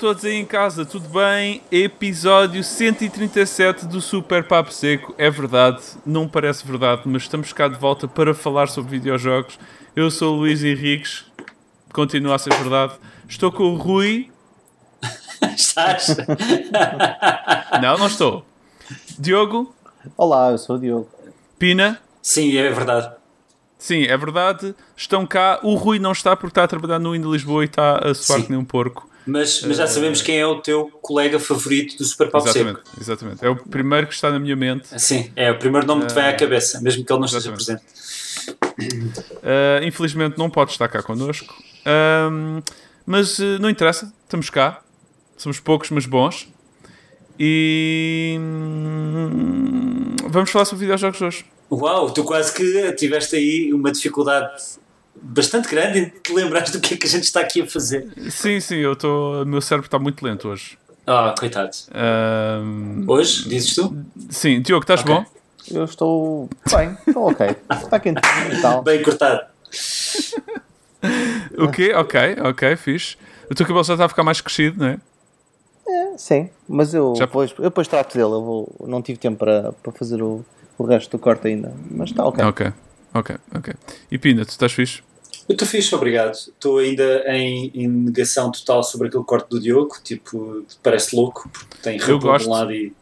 olá a todos aí em casa, tudo bem? Episódio 137 do Super Papo Seco. É verdade, não parece verdade, mas estamos cá de volta para falar sobre videojogos. Eu sou o Luís Henriques, continua a ser verdade. Estou com o Rui. Estás? Não, não estou. Diogo. Olá, eu sou o Diogo. Pina. Sim, é verdade. Sim, é verdade. Estão cá. O Rui não está porque está a trabalhar no Indo Lisboa e está a suar que nem um porco. Mas, mas já sabemos quem é o teu colega favorito do Super Papo Exatamente, Seco. exatamente. É o primeiro que está na minha mente. Sim, é o primeiro nome que te vem à cabeça, mesmo que ele não esteja Exatamente. presente. Uh, infelizmente não pode estar cá connosco. Um, mas uh, não interessa, estamos cá. Somos poucos, mas bons. E hum, vamos falar sobre videojogos hoje. Uau, tu quase que tiveste aí uma dificuldade bastante grande em te lembrares do que é que a gente está aqui a fazer. Sim, sim, eu tô, o meu cérebro está muito lento hoje. Ah, coitado. Um, Hoje, dizes tu? sim, Diogo, estás Ok. bom? Eu estou bem, estou ok. Está quentinho e tal. Bem cortado. O quê? Ok, ok, fixe. O teu cabelo já está a ficar mais crescido, não é? É, sim, mas eu Já- depois, eu depois trato dele. Eu vou, não tive tempo para, para fazer o, o resto do corte ainda. Mas está ok. Ok, ok, ok. E Pina, tu estás fixe? Eu estou fixe, obrigado. Estou ainda em, em negação total sobre aquele corte do Diogo. Tipo, parece louco, porque tem rabo de um lado e.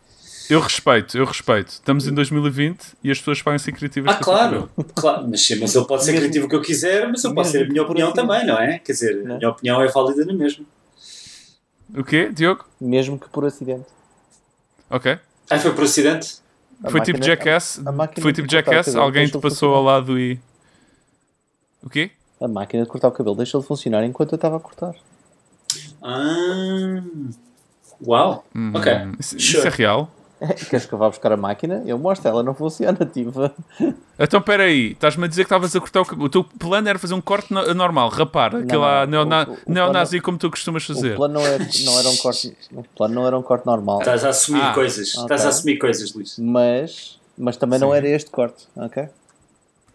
Eu respeito, eu respeito. Estamos em 2020 e as pessoas podem ser criativas Ah, claro, claro. Mas, mas ele pode ser Mesmo- criativo o que eu quiser, mas eu posso ter a minha opinião assim. também, não é? Quer dizer, a Não. minha opinião é válida na mesma. O quê, Diogo? Mesmo que por acidente. Ok. Ah, foi por acidente? A Foi tipo máquina- Jackass? a máquina Foi tipo Jackass? cabelo Alguém te passou ao lado e. O quê? A máquina de cortar o cabelo deixou de funcionar enquanto eu estava a cortar. Ah, uau, ok. Hum, Isso, isso Sure. é real? Queres que eu vá buscar a máquina? Eu mostro, ela não funciona, tipo. Então espera aí, estás-me a dizer que estavas a cortar o cabelo. O teu plano era fazer um corte no- normal, rapar, aquela não, neona- o- o- o neonazi plano- como tu costumas O fazer. plano não, é, não era um corte. O plano não era um corte normal. Estás a assumir Ah, coisas. ok. Estás a assumir coisas, Luís. Mas, mas também não Sim. era este corte, ok?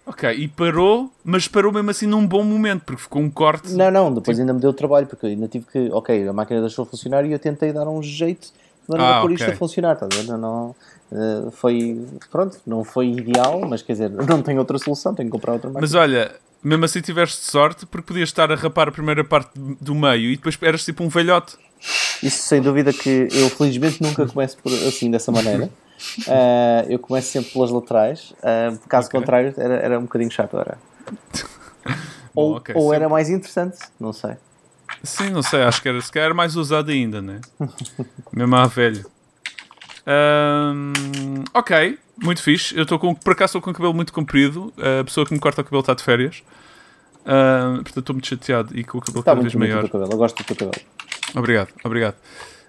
Ok, e parou, mas parou mesmo assim num bom momento, porque ficou um corte. Não, não, depois ainda me deu trabalho, porque eu ainda tive que. Ok, a máquina deixou de funcionar e eu tentei dar um jeito maneira Ah, a pôr isto a funcionar, estás a ver? Não, não, eh, foi. Pronto, não foi ideal, mas quer dizer, não tenho outra solução, tenho que comprar outra máquina. Mas olha, mesmo assim tiveste sorte, porque podias estar a rapar a primeira parte do meio e depois eras tipo um velhote. Isso sem dúvida que eu felizmente nunca começo por, assim, dessa maneira. Eh, eu começo sempre pelas laterais, eh, caso Ok. contrário, era, era um bocadinho chato, era. Bom, Ou, ok, ou era mais interessante, não sei. Sim, não sei, acho que era, se calhar era mais usado ainda, né? Mesmo a velho. Ahm, ok, muito fixe. Eu estou com, por acaso estou com o cabelo muito comprido. A pessoa que me corta o cabelo está de férias. Ahm, portanto, estou muito chateado e com o cabelo Está cada vez maior. cabelo, eu gosto do teu cabelo. Obrigado, obrigado.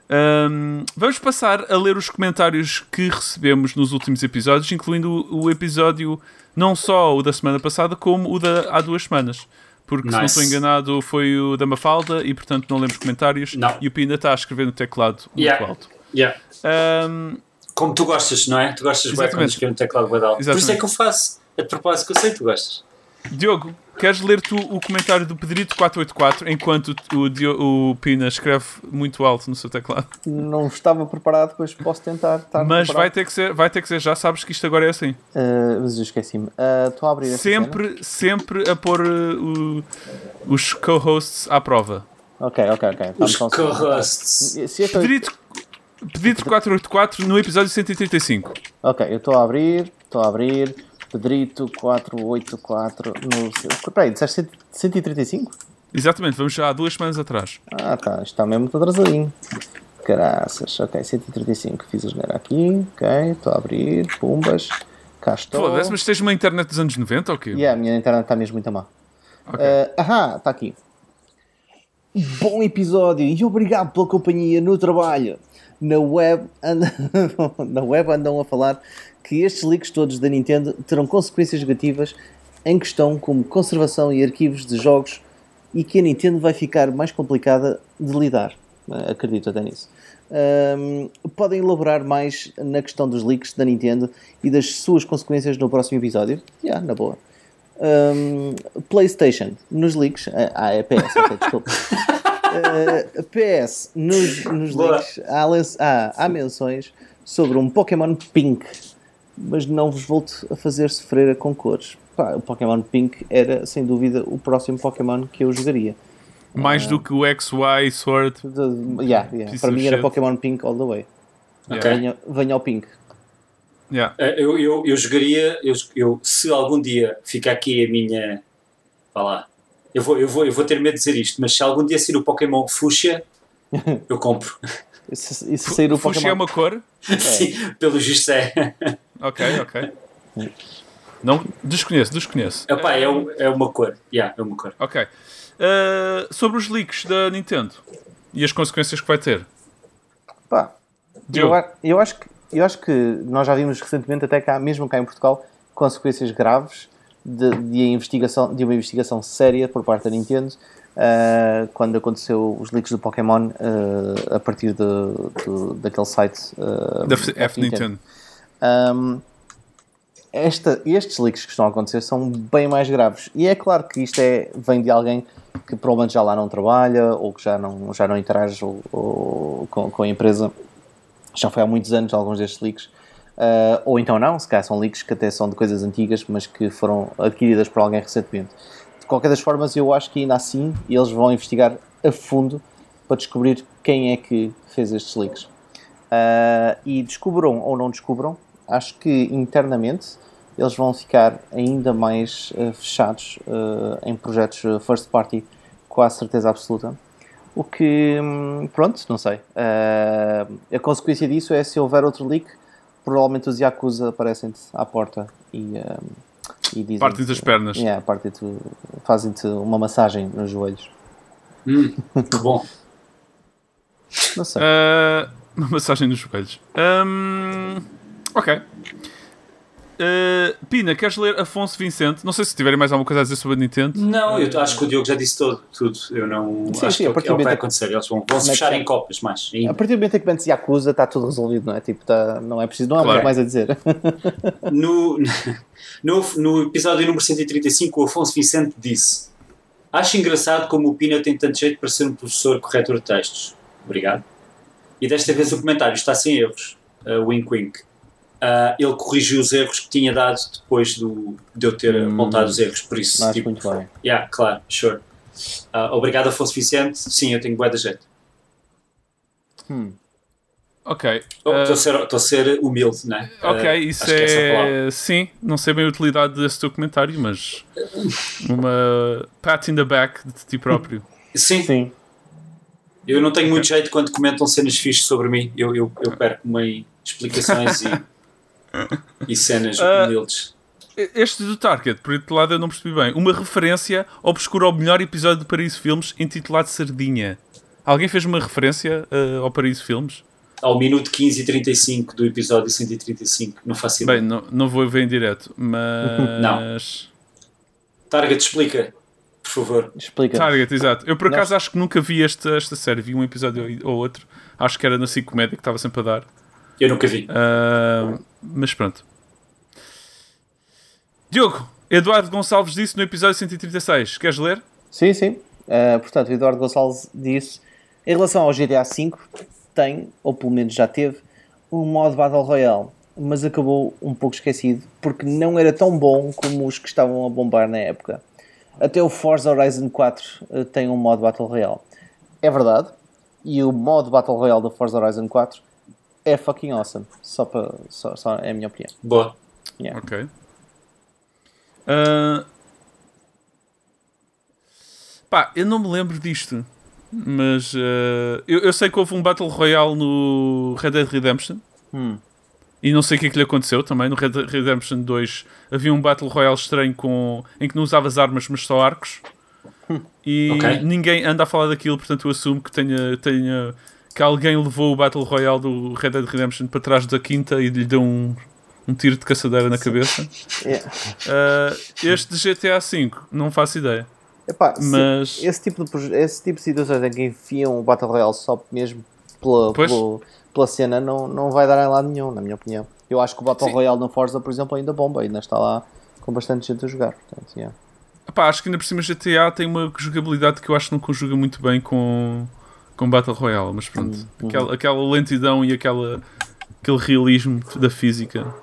Ahm, vamos passar a ler os comentários que recebemos nos últimos episódios, incluindo o episódio não só o da semana passada, como o da há duas semanas. Porque, se não Nice. estou enganado, foi o da Mafalda e, portanto, não lemos comentários. Não. E o Pina está a escrever no teclado muito Yeah. alto. Yeah. Ahm, Como tu gostas, não é? Tu gostas bem quando Exatamente. escrevo no teclado badal. Por isso é Exatamente. que eu faço. De propósito que eu sei que tu gostas. Diogo, queres ler tu o comentário do Pedrito484 enquanto o, Dio- o Pina escreve muito alto no seu teclado? Não estava preparado, pois posso tentar estar Mas vai ter, que ser, vai ter que ser, já sabes que isto agora é assim. Uh, mas eu esqueci-me. Uh, Estou a abrir. Sempre, sempre a pôr uh, o- os co-hosts à prova. Ok, ok, ok. Vamos Os co-hosts. Pedrito, Pedrito 484 no episódio 135. Ok, eu estou a abrir, estou a abrir. Pedrito 484 no. Peraí, disseste 100 135? Exatamente, vamos já há duas semanas atrás. Ah, tá, isto está mesmo muito atrasadinho. Caraças, ok, 135. Fiz a geneira aqui, ok, estou a abrir. Pumbas, cá estou. Foda-se, mas tens uma internet dos anos 90 ou quê? Yeah, a minha internet está mesmo muito má. Ok. Uh, ahá, está aqui. Bom episódio e obrigado pela companhia no trabalho. Na web, andam, na web andam a falar que estes leaks todos da Nintendo terão consequências negativas em questão como conservação e arquivos de jogos e que a Nintendo vai ficar mais complicada de lidar. Uh, acredito até nisso. Um, podem elaborar mais na questão dos leaks da Nintendo e das suas consequências no próximo episódio? Yeah, na boa. Um, PlayStation, nos leaks. Ah, é PS, ok, desculpa. Uh, PS, nos, nos links há, há, há menções sobre um Pokémon Pink, mas não vos volto a fazer sofrer com cores. Pá, o Pokémon Pink era sem dúvida o próximo Pokémon que eu jogaria. Mais do que o XY Sword. De- yeah, yeah. Para mim era shit. Pokémon Pink all the way. Ok. Venha, venha ao Pink. Yeah. Eh, Eu, eu, eu jogaria, eu, eu, se algum dia fica aqui a minha. Vá lá. Eu vou, eu, vou, eu vou ter medo de dizer isto, mas se algum dia sair o Pokémon Fuchsia, eu compro. E se, se sair o Fuxi Pokémon é uma cor? Sim, pelo justo é. Ok, ok. Não, desconheço, desconheço. Epá, é, um- é uma cor. Yeah, é uma cor. Ok. Uh, sobre os leaks da Nintendo e as consequências que vai ter. Pá, eu, eu acho que, eu acho que nós já vimos recentemente, até cá, mesmo cá em Portugal, consequências graves de, de, a investigação, de uma investigação séria por parte da Nintendo ah, quando aconteceu os leaks do Pokémon ah, a partir de, de- daquele site ah, Da F, F Nintendo. Um, esta- estes leaks que estão a acontecer são bem mais graves. E é claro que isto é, vem de alguém que provavelmente já lá não trabalha ou que já não, já não interage ou- ou com, com a empresa. Já foi há muitos anos alguns destes leaks. Uh, ou então não, se calhar são leaks que até são de coisas antigas, mas que foram adquiridas por alguém recentemente. De qualquer das formas, eu acho que ainda assim eles vão investigar a fundo para descobrir quem é que fez estes leaks. Uh, e descubram ou não descubram, acho que internamente eles vão ficar ainda mais uh, fechados uh, em projetos first party, quase certeza absoluta. O que, hum, pronto, não sei. A consequência disso é se houver outro leak, provavelmente os Yakuza aparecem-te à porta e, e dizem. Partem das pernas. Yeah, partem-te, fazem-te uma massagem nos joelhos. Hum, que bom. Não sei. Uh, uma massagem nos joelhos. Um, ok. Uh, Pina, queres ler Afonso Vicente? Não sei se tiverem mais alguma coisa a dizer sobre a Nintendo. Não, eu acho que o Diogo já disse todo, tudo. Eu não. Sim, acho sim, que a é o partir que é o que vai acontecer. Eles vão, vão se é que fechar em copas mais. A ainda. partir do momento em que metes Yakuza, está tudo resolvido, não é? Tipo, tá, não é preciso, não há Claro. muito mais a dizer. No, no, no episódio número 135, o Afonso Vicente disse: Acho engraçado como o Pina tem tanto jeito para ser um professor corretor de textos. Obrigado. E desta vez o comentário está sem erros. Uh, wink wink. Uh, ele corrigiu os erros que tinha dado depois do, de eu ter apontado os erros. Por isso, tipo, muito bem. yeah, claro, sure. Uh, obrigado, Afonso Vicente. Sim, eu tenho bué da jeito. Ok. Oh, Uh, Estou a ser- estou a ser humilde, não é? ok, Uh, isso é. Sim, não sei bem a utilidade desse teu comentário, mas. Uma pat in the back de ti próprio. Sim, Sim. Eu não tenho muito jeito quando comentam cenas fixes sobre mim. Eu, eu, eu perco-me em explicações e, e cenas Ah. humildes. Este do Target, por outro lado, eu não percebi bem. Uma referência obscura ao melhor episódio de Paraíso Filmes intitulado Sardinha. Alguém fez uma referência uh, ao Paraíso Filmes? Ao minuto 15 e 35 do episódio 135. Não faço ideia. Bem, não, não vou ver em direto, mas. Target, explica, por favor. Explica. Target, exato. Eu por Nós- acaso acho que nunca vi esta, esta série, vi um episódio ou outro. Acho que era na Cic Comédia que estava sempre a dar. Eu nunca vi. Ah, mas pronto. Diogo, Eduardo Gonçalves disse no episódio 136. Queres ler? Sim, sim. Uh, portanto, Eduardo Gonçalves disse: em relação ao GTA V, tem, ou pelo menos já teve, um modo Battle Royale, mas acabou um pouco esquecido porque não era tão bom como os que estavam a bombar na época. Até o Forza Horizon 4 uh, tem um modo Battle Royale. É verdade, e o modo Battle Royale do Forza Horizon 4 é fucking awesome. Só, para, só, só é a minha opinião. Boa. Yeah. Ok. Ah, pá, eu não me lembro disto. Mas ah, eu, eu sei que houve um Battle Royale no Red Dead Redemption. Hum. E não sei o que é que lhe aconteceu também. No Red Dead Redemption 2 havia um Battle Royale estranho com, em que não usavas armas, mas só arcos. E Ok. ninguém anda a falar daquilo, portanto eu assumo que tenha, tenha que alguém levou o Battle Royale do Red Dead Redemption para trás da quinta e lhe deu um, um tiro de caçadeira na cabeça. Yeah. Ah, este de GTA V, não faço ideia. Epá, Mas- esse, tipo de, esse tipo de situações em que enfiam o Battle Royale só mesmo pela, pelo- pela cena não, não vai dar em lado nenhum, na minha opinião. Eu acho que o Battle Sim. Royale no Forza, por exemplo, ainda bomba, ainda está lá com bastante gente a jogar. Portanto, yeah. Epá, acho que ainda por cima GTA tem uma jogabilidade que eu acho que não conjuga muito bem com, com Battle Royale, mas pronto. Uhum. Aquela, aquela lentidão e aquela, aquele realismo da física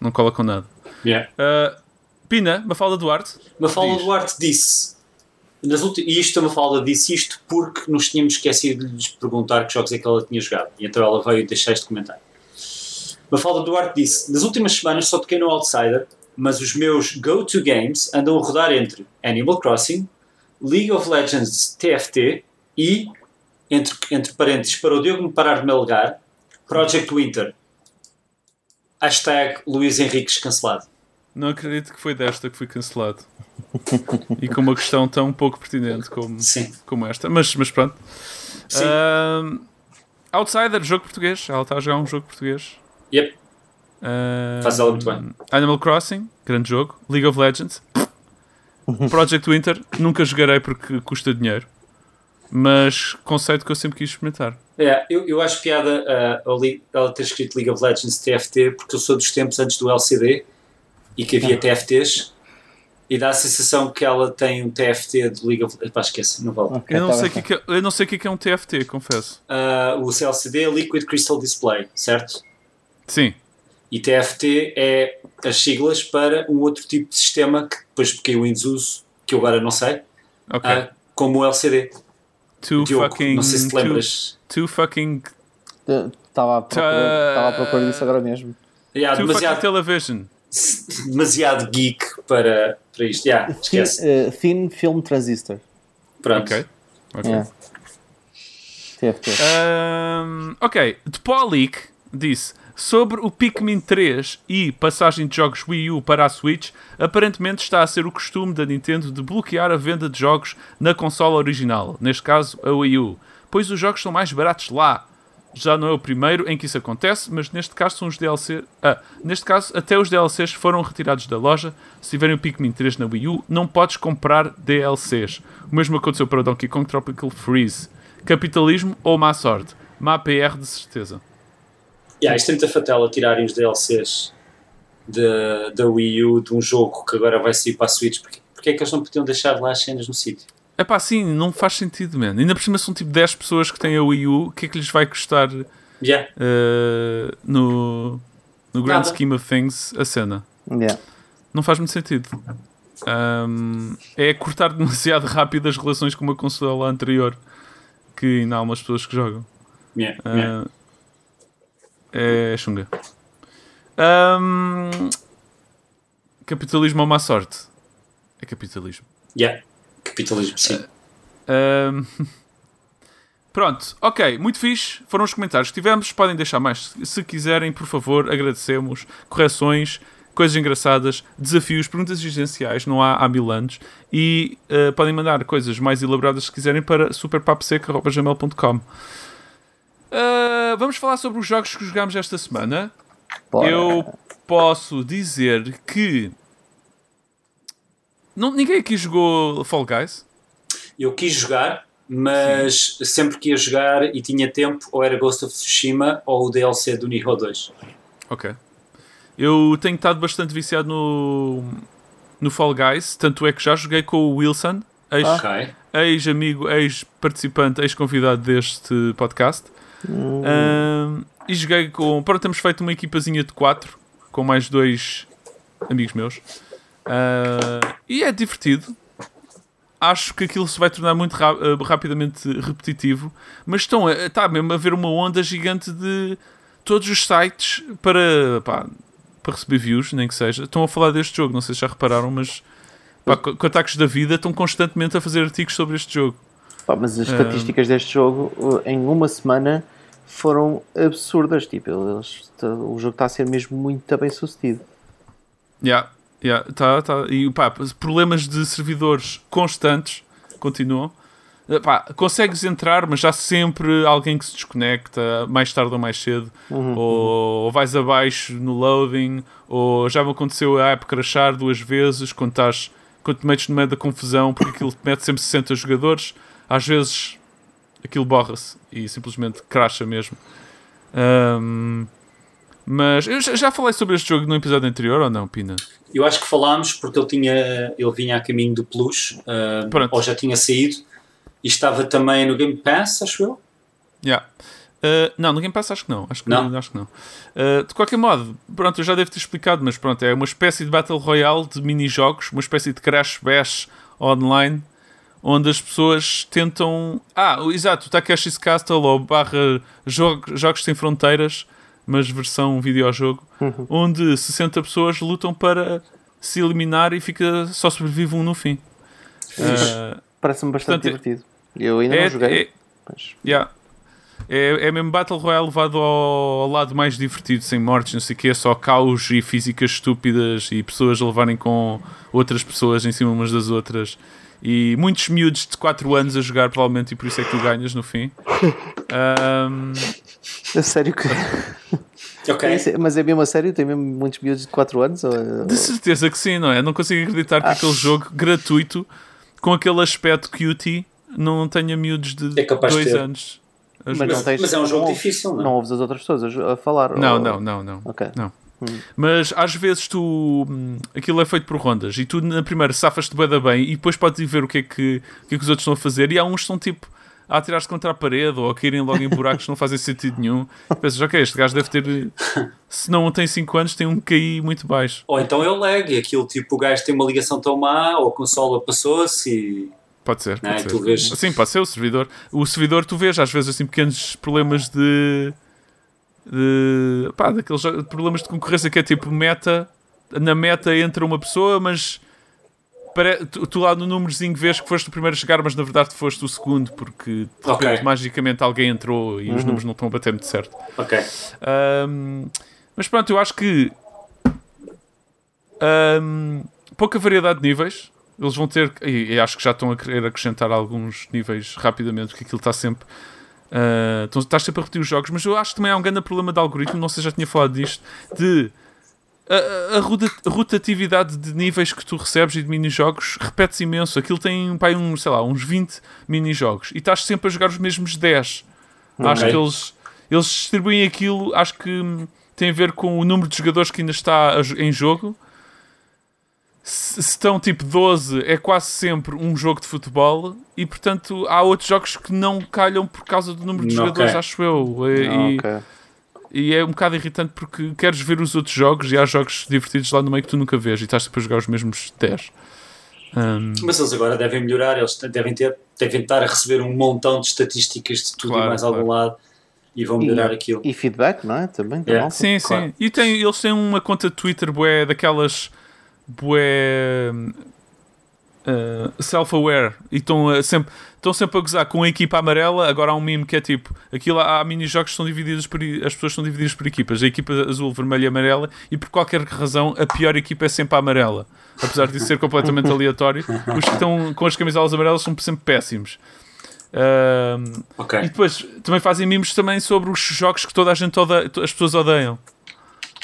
não cola com nada. Yeah. Uh, Pina, Mafalda Duarte. Mafalda Diz. Duarte disse, nas e isto a Mafalda disse isto porque nos tínhamos esquecido de lhes perguntar que jogos é que ela tinha jogado. E então ela veio deixar este comentário. Mafalda Duarte disse, nas últimas semanas só toquei no Outsider, mas os meus go-to games andam a rodar entre Animal Crossing, League of Legends TFT e, entre, entre parênteses, para o Diogo me parar de me alegar, Project Winter. Hashtag Luís Henriques cancelado. Não acredito que foi desta que foi cancelado. e com uma questão tão pouco pertinente como, Sim. como esta. Mas, mas pronto. Sim. Uh, Outsider, jogo português. Ela está a jogar um jogo português. Yep. Uh, Faz ela muito bem. Animal Crossing, grande jogo. League of Legends. Project Winter, nunca jogarei porque custa dinheiro. Mas conceito que eu sempre quis experimentar. É, eu, eu acho piada uh, ela ter escrito League of Legends TFT porque eu sou dos tempos antes do LCD e que havia TFTs e dá a sensação que ela tem um TFT de League of Legends. Esquece, não vale. Ok, Eu não, tá sei bem. que é que é- eu não sei o que é que é um TFT, confesso. Uh, o LCD é Liquid Crystal Display, certo? Sim. E TFT é as siglas para um outro tipo de sistema que depois caiu em desuso, que eu agora não sei, Ok. uh, como o LCD. Two Diogo, fucking. não sei se te lembras. two fucking. Estava à procura, disso agora mesmo. Yeah, Two fucking demasiado, television. demasiado geek para, para isto. Yeah, esquece. Thin, eh, Thin Film Transistor. Pronto. Ok. Ok. Yeah. TFT. Ahm, ok, de Polic disse sobre o Pikmin 3 e passagem de jogos Wii U para a Switch, aparentemente está a ser o costume da Nintendo de bloquear a venda de jogos na consola original, neste caso a Wii U, pois os jogos são mais baratos lá. Já não é o primeiro em que isso acontece, mas neste caso são os DLC. Ah, neste caso, até os DLCs foram retirados da loja. Se tiverem o Pikmin 3 na Wii U, não podes comprar DLCs. O mesmo aconteceu para o Donkey Kong Tropical Freeze. Capitalismo ou má sorte? Má PR de certeza. Yeah, isto é fatela tirarem os DLCs de- da Wii U de um jogo que agora vai sair para a Switch. Porque, porque é que eles não podiam deixar lá as cenas no sítio? É pá, sim, não faz sentido, man. Ainda por cima são tipo 10 pessoas que têm a Wii U. O que é que lhes vai custar Yeah. eh, no, no grand Nada. scheme of things a cena? Yeah. Não faz muito sentido. Ahm, é cortar demasiado rápido as relações com uma consola anterior que ainda há umas pessoas que jogam. Yeah. Ah, yeah. É chunga. Ahm, capitalismo ou má sorte? É capitalismo. Yeah. Capitalismo, sim. Ahm, Pronto, ok, muito fixe. Foram os comentários que tivemos. Podem deixar mais se quiserem, por favor. Agradecemos. Correções, coisas engraçadas, desafios, perguntas existenciais. Não há há mil anos. E ah, podem mandar coisas mais elaboradas se quiserem para superpaposeca.gmail.com. Ah, vamos falar sobre os jogos que jogámos esta semana. Bora. Eu posso dizer que. Não, ninguém aqui jogou Fall Guys. Eu quis jogar, mas sempre que ia jogar e tinha tempo, ou era Ghost of Tsushima ou o DLC do Nihon 2. Ok. Eu tenho estado bastante viciado no, no Fall Guys, tanto é que já joguei com o Wilson, ex- Ok. ex-amigo, ex-participante, ex-convidado deste podcast. E joguei com. Pronto, temos feito uma equipazinha de quatro, com mais dois amigos meus. Ah, e é divertido. Acho que aquilo se vai tornar muito ra- ah, rapidamente repetitivo, mas estão a- está mesmo a haver uma onda gigante de todos os sites para, pá, para receber views, nem que seja. Estão a falar deste jogo, não sei se já repararam, mas pá, co- Contactos da Vida estão constantemente a fazer artigos sobre este jogo. Pá, mas as estatísticas deste jogo uh, em uma semana foram absurdas. Tipo, eles- o jogo está a ser mesmo muito bem sucedido. Yeah, yeah, tá, tá. E pá, problemas de servidores constantes continuam. Eh, Pá, consegues entrar, mas há sempre alguém que se desconecta mais tarde ou mais cedo, ou, ou vais abaixo no loading, ou já me aconteceu a app crashar duas vezes quando, estás, quando te metes no meio da confusão, porque aquilo te mete sempre 60 jogadores, às vezes aquilo borra-se e simplesmente crasha mesmo. Ahm, Mas eu já, falei sobre este jogo no episódio anterior ou não, Pina? Eu acho que falámos porque ele, tinha, ele vinha a caminho do Plus, uh, ou já tinha saído, e estava também no Game Pass, acho eu. Yeah. Uh, não, no Game Pass acho que não. Acho que Não? não. Acho que não. Uh, de qualquer modo, pronto, eu já devo ter explicado, mas pronto, é uma espécie de Battle Royale de mini-jogos, uma espécie de Crash Bash online, onde as pessoas tentam. Ah, exato, o Takeshi's Castle ou barra jogo- Jogos Sem Fronteiras, mas versão videojogo, onde 60 pessoas lutam para se eliminar e fica, só sobrevive um no fim. Uh, Parece-me bastante Portanto, divertido. Eu ainda não joguei. é- mas- Yeah. É, é mesmo Battle Royale levado ao, ao lado mais divertido, sem mortes, não sei o que, só caos e físicas estúpidas e pessoas a levarem com outras pessoas em cima umas das outras. E muitos miúdos de 4 anos a jogar, provavelmente, e por isso é que tu ganhas no fim. Ahm, A sério que. Ok. Mas é mesmo a sério? Tem mesmo muitos miúdos de 4 anos? Ou... de certeza que sim, não é? Não consigo acreditar que aquele jogo gratuito, com aquele aspecto cutie, não tenha miúdos de É capaz de 2 ter. anos. a Mas jogar. não tens- mas é um jogo não- difícil, não é? Não ouves as outras pessoas a, falar? Não, ou- não, não, não. Ok. Não. Mas às vezes tu. hum, Aquilo é feito por rondas e tu na primeira safas-te da bem e depois podes ir ver o que, é que, o que é que os outros estão a fazer. E há uns que estão tipo a atirar-se contra a parede ou a caírem logo em buracos que não fazem sentido nenhum. E pensas, ok, este gajo deve ter. Se não tem 5 anos, tem um KI muito baixo. Ou então é o lag, e aquilo tipo o gajo tem uma ligação tão má, ou a consola passou-se e. Pode ser, Não, pode é, ser. tu vês. Sim, pode ser o servidor. O servidor, tu vês às vezes assim pequenos problemas de. De pá, daqueles problemas de concorrência que é tipo meta. Na meta entra uma pessoa, mas. pare- Tu, tu lá no númerozinho vês que foste o primeiro a chegar, mas na verdade foste o segundo, porque de repente Ok. magicamente alguém entrou e os números não estão a bater muito certo. Ok. Ahm, mas pronto, eu acho que ahm, pouca variedade de níveis. Eles vão ter, e acho que já estão a querer acrescentar alguns níveis rapidamente, porque aquilo está sempre. Ah, estão- estás sempre a repetir os jogos, mas eu acho que também há um grande problema de algoritmo, não sei se já tinha falado disto, de a, a rotatividade de níveis que tu recebes e de mini-jogos repete-se imenso. Aquilo tem pá, um, sei lá, uns 20 mini-jogos e estás sempre a jogar os mesmos 10. Acho Ok. que eles, eles distribuem aquilo, acho que tem a ver com o número de jogadores que ainda está em jogo. Se estão tipo 12, é quase sempre um jogo de futebol e portanto há outros jogos que não calham por causa do número de Ok. jogadores, acho eu. E, e- Ok. e é um bocado irritante porque queres ver os outros jogos e há jogos divertidos lá no meio que tu nunca vês e estás sempre a jogar os mesmos 10. Hum, Mas eles agora devem melhorar, eles devem, ter, devem estar a receber um montão de estatísticas de tudo Claro, e mais algum lado e vão melhorar aquilo. E feedback, não é? Também. Yeah. malta. sim, claro. sim. E tem, eles têm uma conta de Twitter bué, daquelas bué uh, self-aware e estão a- sempre, estão sempre a gozar com a equipa amarela. Agora há um meme que é tipo: aquilo há mini-jogos que são divididos por, as pessoas são divididas por equipas, a equipa azul, vermelha e amarela, e por qualquer razão a pior equipa é sempre a amarela. Apesar de ser completamente aleatório, os que estão com as camisolas amarelas são sempre péssimos. Um, Ok. e depois também fazem mimos também sobre os jogos que toda a gente odeia, as pessoas odeiam.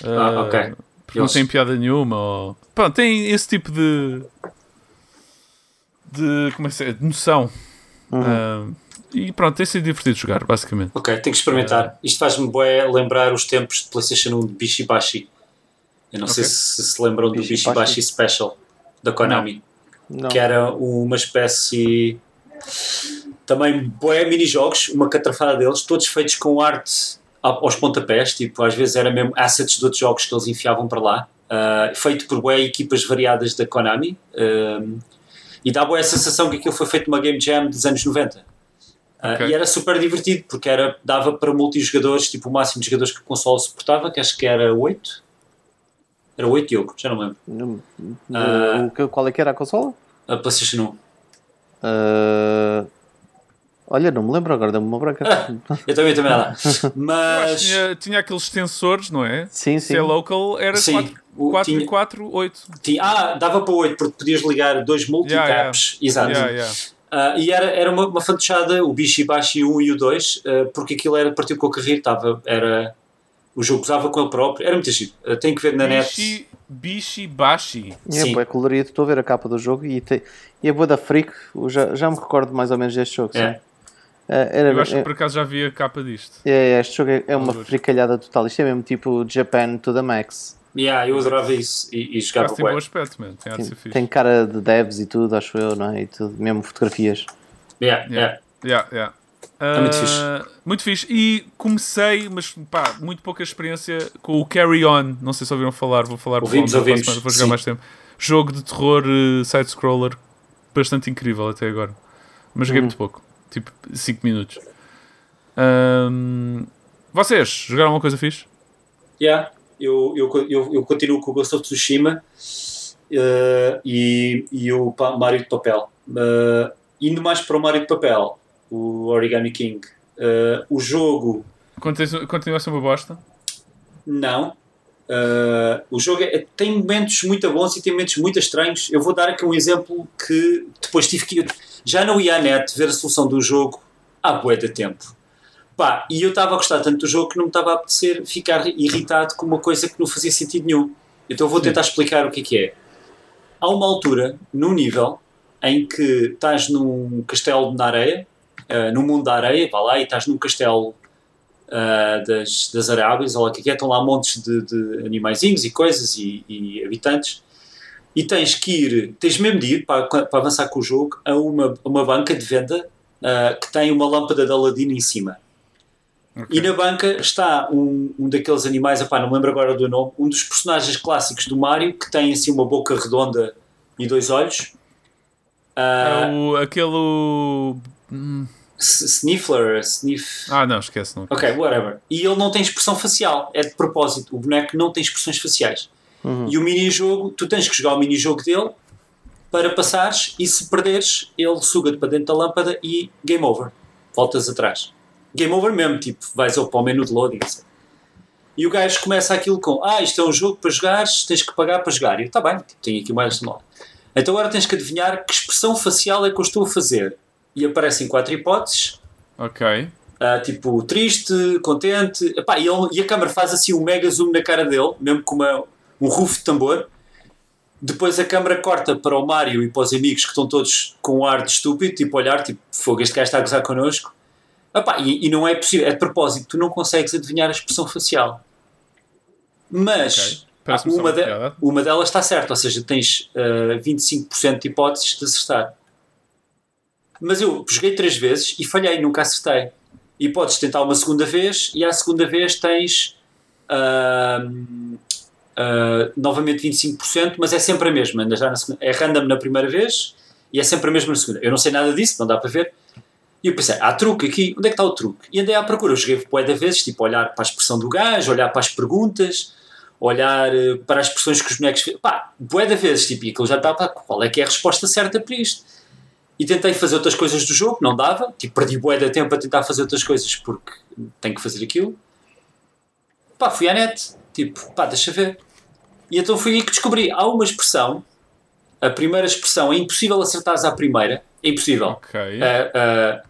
Ah, ok. Não tem piada nenhuma. Ou... Pronto, tem esse tipo de. de. como é que se diz? De noção. Uhum. Uh, e pronto, tem sido divertido jogar, basicamente. Ok, tenho que experimentar. Isto faz-me lembrar os tempos de PlayStation 1 de Bishi Bashi. Eu não sei Ok. se se lembram do Bishi Bishi Bashi? Bashi Special da Konami. Não. que era uma espécie também bué mini-jogos, uma catrafada deles, todos feitos com arte aos pontapés, tipo, às vezes era mesmo assets de outros jogos que eles enfiavam para lá, ah, feito por bué equipas variadas da Konami, um, e bué a sensação que aquilo foi feito numa Game Jam dos anos 90. Ah, Ok. E era super divertido, porque era, dava para multijogadores, tipo o máximo de jogadores que o console suportava, que acho que era 8. Era 8 Diogo, já não lembro. Não- Ah. o que- qual é que era a consola? A PlayStation 1. Ah, olha, não me lembro agora, dá-me uma branca. Eu também, também que Mas. tinha, tinha aqueles sensores, não é? sim, Se sim. é local, era Sim, 4, o- 4 tinha- e 4, 8. Tinha- ah, dava para 8, porque podias ligar dois multitaps. Exato. Yeah, yeah. Ah, e era, era uma, uma fantochada, o Bishi Bashi 1 e o 2, ah, porque aquilo era partiu com o carreiro, estava, era. O jogo usava com ele próprio, era muito giro. Ah, tem que ver na net. Bishi, Bishi Bashi. É, Sim. bué colorido, estou a ver a capa do jogo e, tem, e a boa da Freak, já, já me recordo mais ou menos deste jogo. sim. É. Ah, era- Eu acho que é- por acaso já vi a capa disto. é, é, este jogo é, é uma fricalhada total. Isto é mesmo tipo Japan to the max. Yeah, eu adorava isso e, e jogava tem bom aspecto, man. Tem Tem, tem cara de devs e tudo, acho eu, não é? E tudo, mesmo fotografias. Yeah, Yeah. yeah. Yeah, yeah. É muito Ah, fixe. Muito fixe. E comecei, mas pá, muito pouca experiência com o Carry On. Não sei se ouviram falar, vou falar Ouvimos, a ouvimos, semana, vou jogar sim. mais tempo. Jogo de terror eh, side-scroller bastante incrível até agora. Mas joguei Uhum. muito pouco. Tipo 5 minutos. Ahm, vocês jogaram alguma coisa fixe? Yeah, eu, eu, eu, eu continuo com o Ghost of Tsushima eh, e, e o Mario de Papel. Eh, indo mais para o Mario de Papel, o Origami King, eh, o jogo Continua, continua a ser uma bosta? não. Eh, o jogo é- tem momentos muito bons e tem momentos muito estranhos. Eu vou dar aqui um exemplo que depois tive que. Já não ia à net ver a solução do jogo há bué de tempo. Pá, e eu estava a gostar tanto do jogo que não me estava a apetecer ficar irritado com uma coisa que não fazia sentido nenhum. Então vou Sim. tentar explicar o que é que é. Há uma altura, num nível, em que estás num castelo na areia, eh, no mundo da areia, vá lá, e estás num castelo ah, das, das Arábias, lá o que é estão lá montes de, de animaizinhos e coisas e, e habitantes, e tens que ir, tens mesmo de ir para, para avançar com o jogo a uma, uma banca de venda ah, que tem uma lâmpada de Aladdin em cima. Ok. E na banca está um, um daqueles animais, epá, não me lembro agora do nome, um dos personagens clássicos do Mario que tem assim uma boca redonda e dois olhos. Ah, É o, aquele. hum, Sniffler, Sniff. Ah, não, esquece. Não. Ok, whatever. E ele não tem expressão facial, é de propósito. O boneco não tem expressões faciais. Uhum. E o mini-jogo, tu tens que jogar o mini-jogo dele para passares e se perderes, ele suga-te para dentro da lâmpada e game over. Voltas atrás. Game over mesmo, tipo, vais ao para o menu de loading. etc. E o gajo começa aquilo com: Ah, isto é um jogo para jogares, tens que pagar para jogar. E eu, tá bem, tipo, tenho aqui mais de mal. Então agora tens que adivinhar que expressão facial é que eu estou a fazer. E aparecem quatro hipóteses. Ok. Ah, tipo, triste, contente. Epá, e, ele- e a câmera faz assim um mega zoom na cara dele, mesmo com uma, um rufo de tambor. Depois a câmera corta para o Mário e para os amigos que estão todos com um ar de estúpido, tipo olhar, tipo, fogo, este gajo está a gozar connosco. Epá, e, e não é possível, é de propósito, tu não consegues adivinhar a expressão facial. Mas Ok. Parece-me só uma, de- uma delas está certa, ou seja, tens ah, 25% de hipóteses de acertar. Mas eu joguei três vezes e falhei, nunca acertei. E podes tentar uma segunda vez, e à segunda vez tens ahm, ah, novamente 25%, mas é sempre a mesma. Já na segunda- é random na primeira vez e é sempre a mesma na segunda. Eu não sei nada disso, não dá para ver. E eu pensei, há truque aqui, onde é que está o truque? E andei à procura. Eu joguei de vezes, tipo, olhar para a expressão do gajo, olhar para as perguntas, olhar eh, para as expressões que os bonecos. Pá, de vezes, tipo, e aquilo já estava, qual é que é a resposta certa para isto? E tentei fazer outras coisas do jogo, não dava. Tipo, perdi bué de tempo a tentar fazer outras coisas porque tenho que fazer aquilo. Pá, fui à net. Tipo, pá, deixa ver. E então foi aí que descobri. Há uma expressão. A primeira expressão é impossível acertares à primeira. É impossível. Ok. Ah, ah,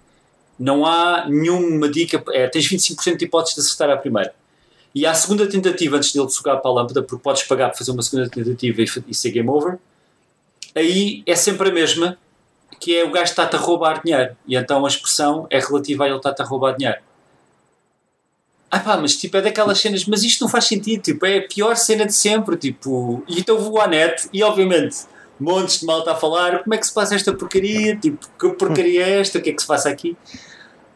não há nenhuma dica. É, tens 25% de hipóteses de acertar à primeira. E à segunda tentativa, antes dele sugar para a lâmpada, porque podes pagar para fazer uma segunda tentativa e, e ser game over, aí é sempre a mesma, que é o gajo está-te a roubar dinheiro. E então a expressão é relativa a ele estar-te a roubar dinheiro. Ah pá, mas tipo, é daquelas cenas, mas isto não faz sentido, tipo, é a pior cena de sempre, tipo, e então vou à net e obviamente montes de malta a falar, como é que se passa esta porcaria, tipo, que porcaria é esta, o que é que se passa aqui?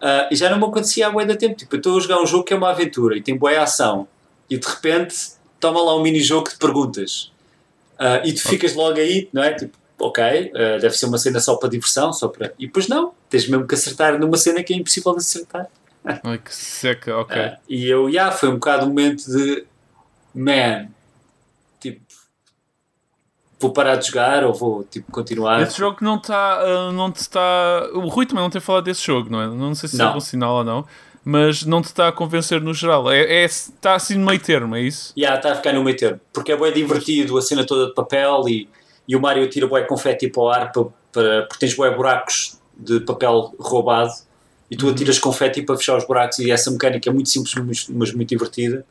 Ah, e já não me acontecia há bué da tempo, tipo, eu estou a jogar um jogo que é uma aventura e tem boa ação, e de repente toma lá um mini-jogo de perguntas, Ah, e tu ficas logo aí, não é? Tipo, ok, ah, deve ser uma cena só para diversão, só para... E depois não, tens mesmo que acertar numa cena que é impossível de acertar. Ai, que seca, ok. Ah, e eu, já, foi um bocado um momento de man, tipo, vou parar de jogar ou vou tipo, continuar. Esse jogo não está. não te está. O Rui também não tem falado desse jogo, não é? Não sei se Não. é bom sinal ou não, mas não te está a convencer no geral. É, é, está assim no meio termo, é isso? Já, está a ficar no meio termo, porque é bem divertido a cena toda de papel e, e o Mario tira bué confete para o ar para, para, porque tens bué buracos de papel roubado e tu atiras confete para fechar os buracos e essa mecânica é muito simples mas- muito divertida.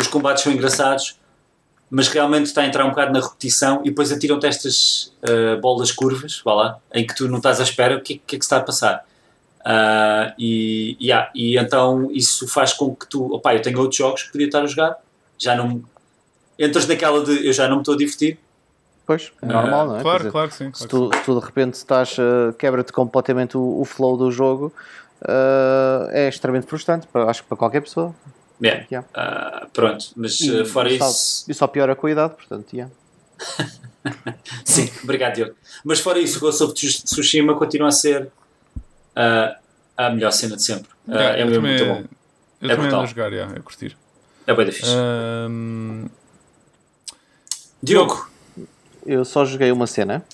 Os combates são engraçados, mas realmente está a entrar um bocado na repetição e depois atiram-te estas ah, bolas curvas, vá lá, em que tu não estás à espera o que, que é que se está a passar. Ah, e, yeah, e então isso faz com que tu, opá, eu tenho outros jogos que podia estar a jogar, já não entras naquela de eu já não me estou a divertir. Pois, é normal, não é? Claro, dizer, claro que sim. Se claro que tu, se tu de repente estás, eh, quebra-te completamente o, o flow do jogo, eh, é extremamente frustrante, para, acho que para qualquer pessoa. Yeah. Yeah. Ah, pronto, mas E, ah, fora e só, isso, e só piora com a idade, portanto, yeah. sim, obrigado Diogo. Mas fora isso, o Ghost of Tsushima continua a ser ah, a melhor cena de sempre. Ah, sim. Yeah, é mesmo muito bom. eu É também ando brutal. a jogar, yeah, é curtir. É bem difícil. Ahm, Diogo, Eu só joguei uma cena,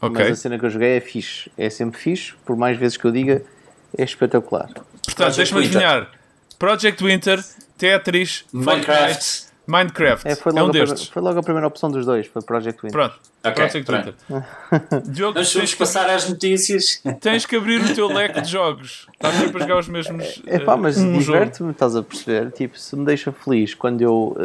ok. mas a cena que eu joguei é fixe. É sempre fixe, por mais vezes que eu diga, é espetacular. Portanto, deixa-me adivinhar. Project Winter, Tetris, Minecraft. Minecraft. É, foi, É, logo um a destes. foi logo a primeira opção dos dois, foi Project Winter. Pronto. Ok, Project pronto. Winter. Diogo, Vamos, tens vamos que, passar às notícias. tens que abrir o teu leque de jogos. Estás sempre a jogar os mesmos. É pá, mas eh, um jogo. diverte-me, estás a perceber? Tipo, se me deixa feliz quando eu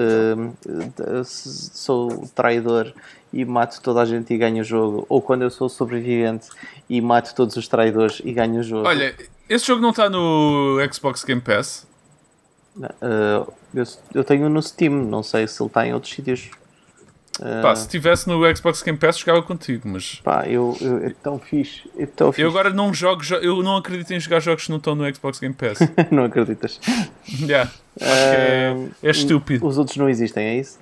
se- sou traidor e mato toda a gente e ganho o jogo, ou quando eu sou sobrevivente e mato todos os traidores e ganho o jogo. Olha, esse jogo não está no Xbox Game Pass. Eh, eu, eu tenho no Steam, não sei se ele está em outros sítios. Eh, Pá, se estivesse no Xbox Game Pass, jogava contigo, mas. pá, eu, eu, é tão fixe, é tão fixe. Eu agora não jogo, jo- eu não acredito em jogar jogos que não estão no Xbox Game Pass. não acreditas. yeah. Que é, é estúpido. Os outros não existem, é isso?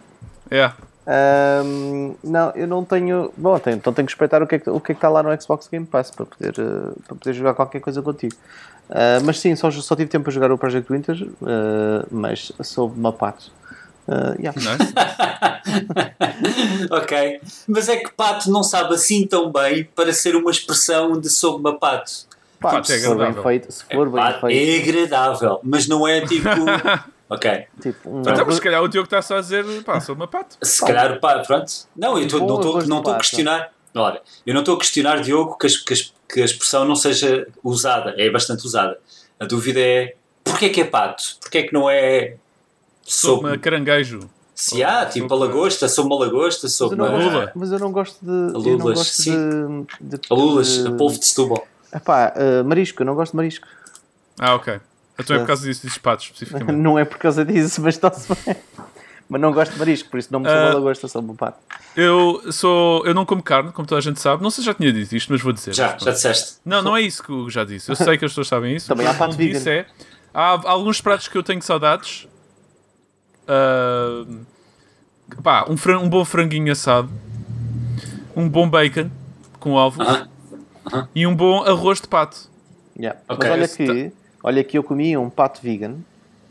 Yeah. Ahm, não, eu não tenho. Bom, tenho- então tenho que respeitar o que, é que, o que é que está lá no Xbox Game Pass para poder, eh, para poder jogar qualquer coisa contigo. Ah, mas sim, só, só tive tempo para jogar o Project Winter, ah, mas soube mapato. Uh, yeah. Nice. ok. Mas é que pato não sabe assim tão bem para ser uma expressão de sob uma pato. Pá, Pato é se for bem agradável. feito, se for bem Pato feito, é agradável, mas não é tipo. ok. tipo, um Então, mas se calhar o Diogo está só a dizer, pá, sou uma pato. Se calhar, pá, pronto. Não, eu tô- Bom não estou a pato. questionar. Olha, eu não estou a questionar, Diogo, que, as- que as- que a expressão não seja usada. É bastante usada. A dúvida é porquê é que é pato? Porquê é que não é Sou uma caranguejo. Se há, tipo a lagosta, sou uma lagosta, sou uma. Lula. mas eu não gosto de. eu não Lulas, gosto sim. de, de, A lulas, de- a polvo de Setúbal. Epá, uh, marisco, eu não gosto de marisco. Ah, ok. Então é por causa disso, dizes patos, especificamente. Não é por causa disso, mas está-se bem. Mas não gosto de marisco, por isso não me sou Ah. uma lagosta, sou um pato. Eu sou. Eu não como carne, como toda a gente sabe. Não sei se já tinha dito isto, mas vou dizer. Já, já disseste. Não, não é isso que eu já disse. Eu sei que as pessoas sabem isso. Também há pato o que disse é. Há alguns pratos que eu tenho saudades. Ah, pá, um, um bom franguinho assado. Um bom bacon com ovos. Aham. E um bom arroz de pato. Yeah. Ok, Mas olha esse que, olha que eu comi um pato vegan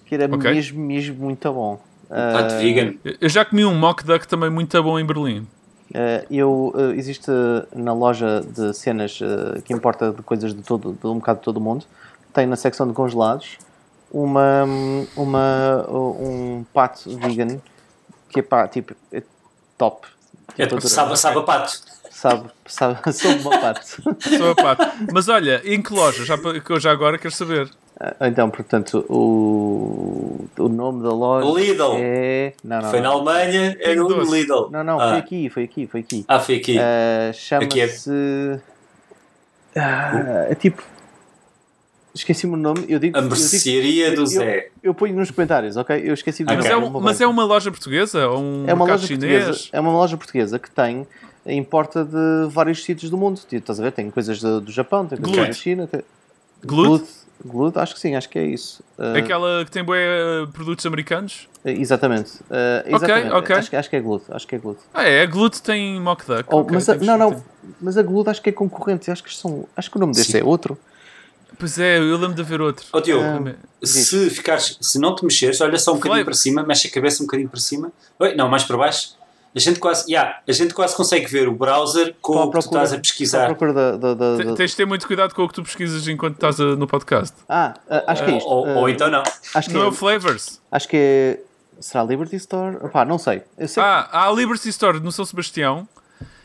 que era Ok. mesmo, mesmo muito bom. Pato Ah, vegan. Eu já comi um mock duck também muito bom em Berlim. ah, eu, ah, existe na loja de cenas que importa de coisas de, todo, de um bocado de todo o mundo, tem na secção de congelados uma, uma, um pato vegan que é pá, tipo, é top. É, Tipo, sabe, sabe a pato. sabe, sabe, soube uma pato. Sou a pato. Mas olha, em que loja? Já, que eu já agora quero saber. Ah, Então, portanto, o, o nome da loja Lidl. é. Não, não, Foi na. Alemanha, era no Doce. Lidl. Não, não, ah. foi aqui, foi aqui, foi aqui. Ah, foi aqui. Ah, Aqui é- Chama-se. Ah, é tipo. Esqueci-me o nome. Eu digo. a eu, mercearia do eu- Zé. eu ponho nos comentários, ok? Eu esqueci de Mas, Ok. é, um- mas é uma loja portuguesa? Ou um É uma loja chinês? portuguesa. É uma loja portuguesa que tem. Importa de vários sítios do mundo. Estás a ver? Tem coisas do, do Japão, tem coisas Glut. da China. Tem... Glut? Glut, acho que sim, acho que é isso. Ah, Aquela que tem bué, produtos americanos? Exatamente. Ah, exatamente. ok. Acho, que- acho que é Glut. Acho que é Glut. Ah, é. A Glut tem mock duck. Oh, Ok, mas a- não, não. Mas a Glut acho que é concorrente. Acho que, são, acho que o nome deste é outro. Pois é, eu lembro de haver outro. Ó Diogo, Ah. se ficares, se não te mexeres, olha só um bocadinho para cima, mexe a cabeça um bocadinho para cima. Oi, não, mais para baixo. A gente quase, yeah, a gente quase consegue ver o browser com o que tu estás a pesquisar. procura da. da- da- Te- da- Tens de ter muito cuidado com o que tu pesquisas enquanto estás a- no podcast. Ah, ah, acho que é Ou, isto. ou- Ah, ou então não. acho, que Não é é, o Flavors. acho que é. Será Liberty Store? Opá, não sei. Eu sei Ah, há a Liberty Store no São Sebastião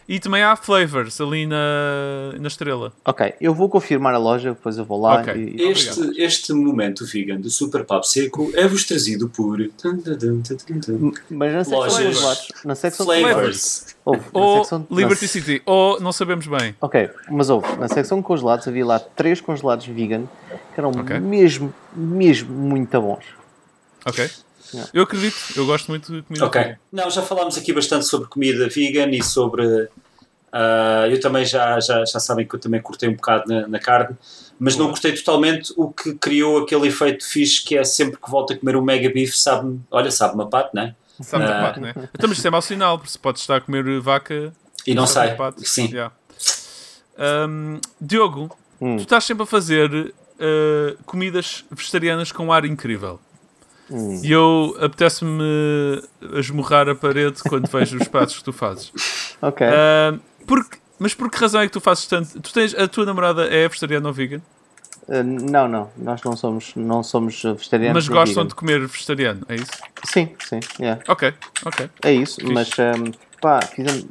E também há flavors ali na, na estrela. Ok, eu vou confirmar a loja, depois eu vou lá Ok. e. Este, este momento vegan do Super Papo Seco é-vos trazido por. Mas na secção Lojas. de congelados. Na secção de Flavors. Houve, Ou secção- Liberty na- City. Ou não sabemos bem. Ok, mas houve. Na secção de congelados havia lá três congelados vegan que eram Ok. mesmo, mesmo muito bons. Ok? Yeah. Eu acredito. Eu gosto muito de comida. Ok. vegan. Não, já falámos aqui bastante sobre comida vegan e sobre. ah, eu também já, já, já sabem que eu também cortei um bocado na, na carne, mas não cortei totalmente o que criou aquele efeito fixe que é sempre que volto a comer um mega beef, sabe-me. Olha, sabe-me a pato, né? Sabe Ah. da pato, né? Então, mas isso é mau sinal, porque se pode estar a comer vaca. E não sabe sai. pato. Sim. Yeah. Ahm, Diogo, Hum. tu estás sempre a fazer ah, comidas vegetarianas com ar incrível. Hum. E eu apetece-me a esmurrar a parede quando vejo os pratos que tu fazes. Ok. Ah, porque- mas por que razão é que tu fazes tanto? Tu tens, a tua namorada é vegetariana ou vegan? Uh, não, não. Nós não somos, não somos vegetarianos. mas gostam vegan. de comer vegetariano, é isso? Sim, sim. yeah. Ok, ok. É isso. Mas um, pá, fizemos,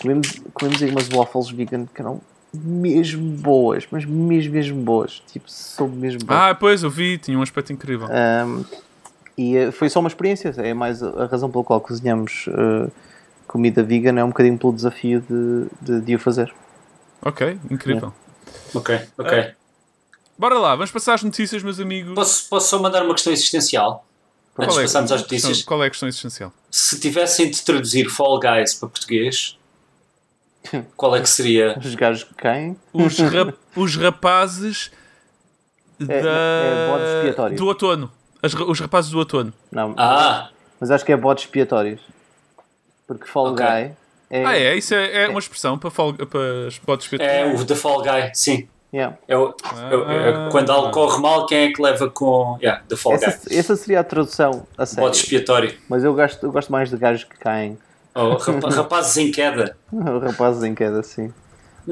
comemos, comemos aí umas waffles vegan que eram mesmo boas. Mas mesmo, mesmo boas. Tipo, soube mesmo boas. Ah, pois, eu vi, tinha um aspecto incrível. Um, e uh, foi só uma experiência. É mais a razão pela qual cozinhamos uh, comida vegan. É um bocadinho pelo desafio de, de, de o fazer. Ok, incrível. Ok, ok. Bora lá, vamos passar às notícias, meus amigos. Posso, posso só mandar uma questão existencial? Antes de passarmos às notícias. questão- qual é a questão essencial? Se tivessem de traduzir Fall Guys para português, qual é que seria? Os gajos que caem. Os, rap- os rapazes da... é bode expiatório. do outono. As os rapazes do outono. Não, Ah, mas acho que é bodes expiatórios. Porque Fall Ok. Guy é. Ah, é? Isso é, é uma expressão para, fol- para os botes é expiatórios? o The Fall Guy, sim. yeah. É o- é o- é quando algo corre mal, quem é que leva com. Yeah, The Fall Guy. Essa, essa seria a tradução a sério. Bode expiatório. Mas eu gosto, eu gosto mais de gajos que caem. Oh, rapa- rapazes em queda. Rapazes em queda, sim.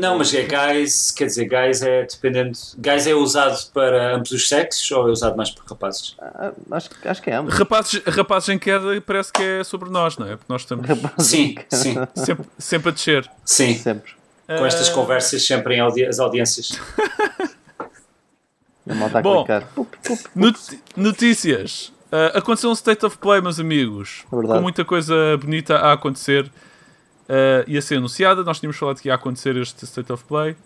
Não, mas é guys, quer dizer, guys é dependendo. Guys é usado para ambos os sexos ou é usado mais para rapazes? Ah, acho, que- acho que é ambos. Rapazes, rapazes em queda parece que é sobre nós, não é? Porque nós estamos Rapazes Sim, sim, sempre, sempre a descer. sim. Sempre. Com estas conversas sempre em audi as audiências. A malta a Bom. notícias. Ah, aconteceu um State of Play, meus amigos. É verdade. Com muita coisa bonita a acontecer. Ah, ia ser anunciada. Nós tínhamos falado que ia acontecer este State of Play.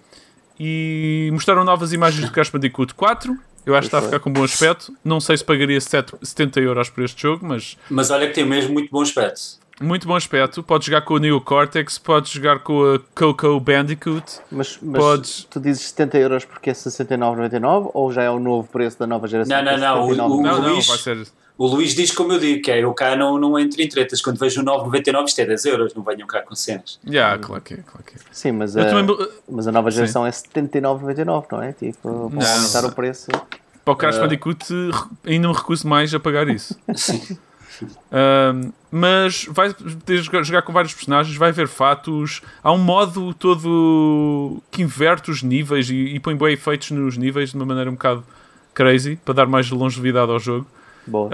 E mostraram novas imagens do Crash Bandicoot 4. Eu acho que está a ficar com bom aspecto. Não sei se pagaria 7 70 euros por este jogo, mas Mas olha que tem mesmo muito bom aspecto. muito bom aspecto. Podes jogar com o Neo Cortex, podes jogar com a Coco Bandicoot. Mas, mas Podes- tu dizes 70 euros porque é 69,99 ou já é o novo preço da nova geração? Não, não, é não, o- 79,99? o- Não, não, Luís- vai ser. O Luís diz como eu digo, que é eu cá não, não entro em tretas. Quando vejo o 9,99 isto é 10 euros, não venham cá com cenas. Yeah, claro que é, claro que é. Sim, mas, Eu a, também- mas a nova geração é 79,99, não é? Tipo, vão Não. aumentar o preço. Para o Crash Ah. Bandicoot ainda me recuso mais a pagar isso. Sim. Ahm, mas vai poder jogar, jogar com vários personagens, vai haver fatos. Há um modo todo que inverte os níveis e, e põe bem efeitos nos níveis de uma maneira um bocado crazy para dar mais longevidade ao jogo. Boa.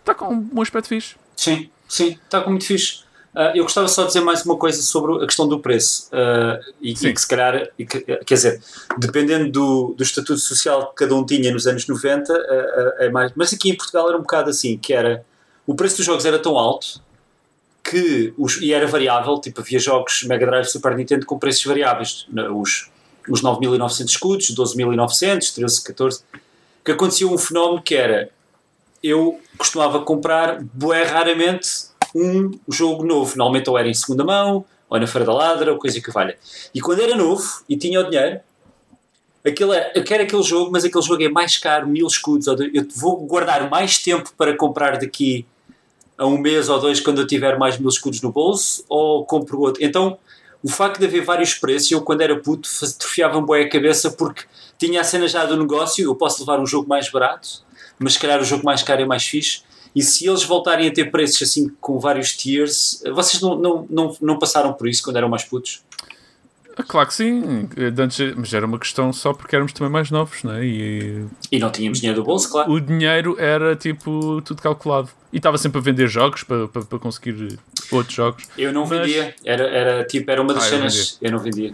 Está com um bom aspecto fixe. Sim, sim, está com muito fixe. Ah, eu gostava só de dizer mais uma coisa sobre a questão do preço. Ah, e, e que se calhar, e que- quer dizer, dependendo do, do estatuto social que cada um tinha nos anos 90, ah, ah, é mais. Mas aqui em Portugal era um bocado assim, que era. O preço dos jogos era tão alto que. Os, e era variável, tipo, havia jogos Mega Drive Super Nintendo com preços variáveis. na- Os, os 9.900 escudos, 12.900, 13, 14. Que acontecia um fenómeno que era eu costumava comprar bué raramente um jogo novo. Normalmente ou era em segunda mão, ou na Feira da Ladra, ou coisa que valha. E quando era novo e tinha o dinheiro, aquele era, eu quero aquele jogo, mas aquele jogo é mais caro, mil escudos. Eu vou guardar mais tempo para comprar daqui a um mês ou dois quando eu tiver mais mil escudos no bolso, ou compro outro. Então, o facto de haver vários preços, eu quando era puto atrofiava-me bué a cabeça porque tinha a cena já do negócio, eu posso levar um jogo mais barato, mas se calhar o jogo mais caro é mais fixe. E se eles voltarem a ter preços assim com vários tiers, vocês não, não, não, não passaram por isso quando eram mais putos? Ah, Claro que sim, antes- mas era uma questão só porque éramos também mais novos, não é? E E não tínhamos dinheiro do bolso, claro. o dinheiro era tipo tudo calculado. E estava sempre a vender jogos para, para, para conseguir outros jogos. Eu não Mas- vendia. Era, era, tipo, era uma das Ah, eu cenas. Eu não vendia.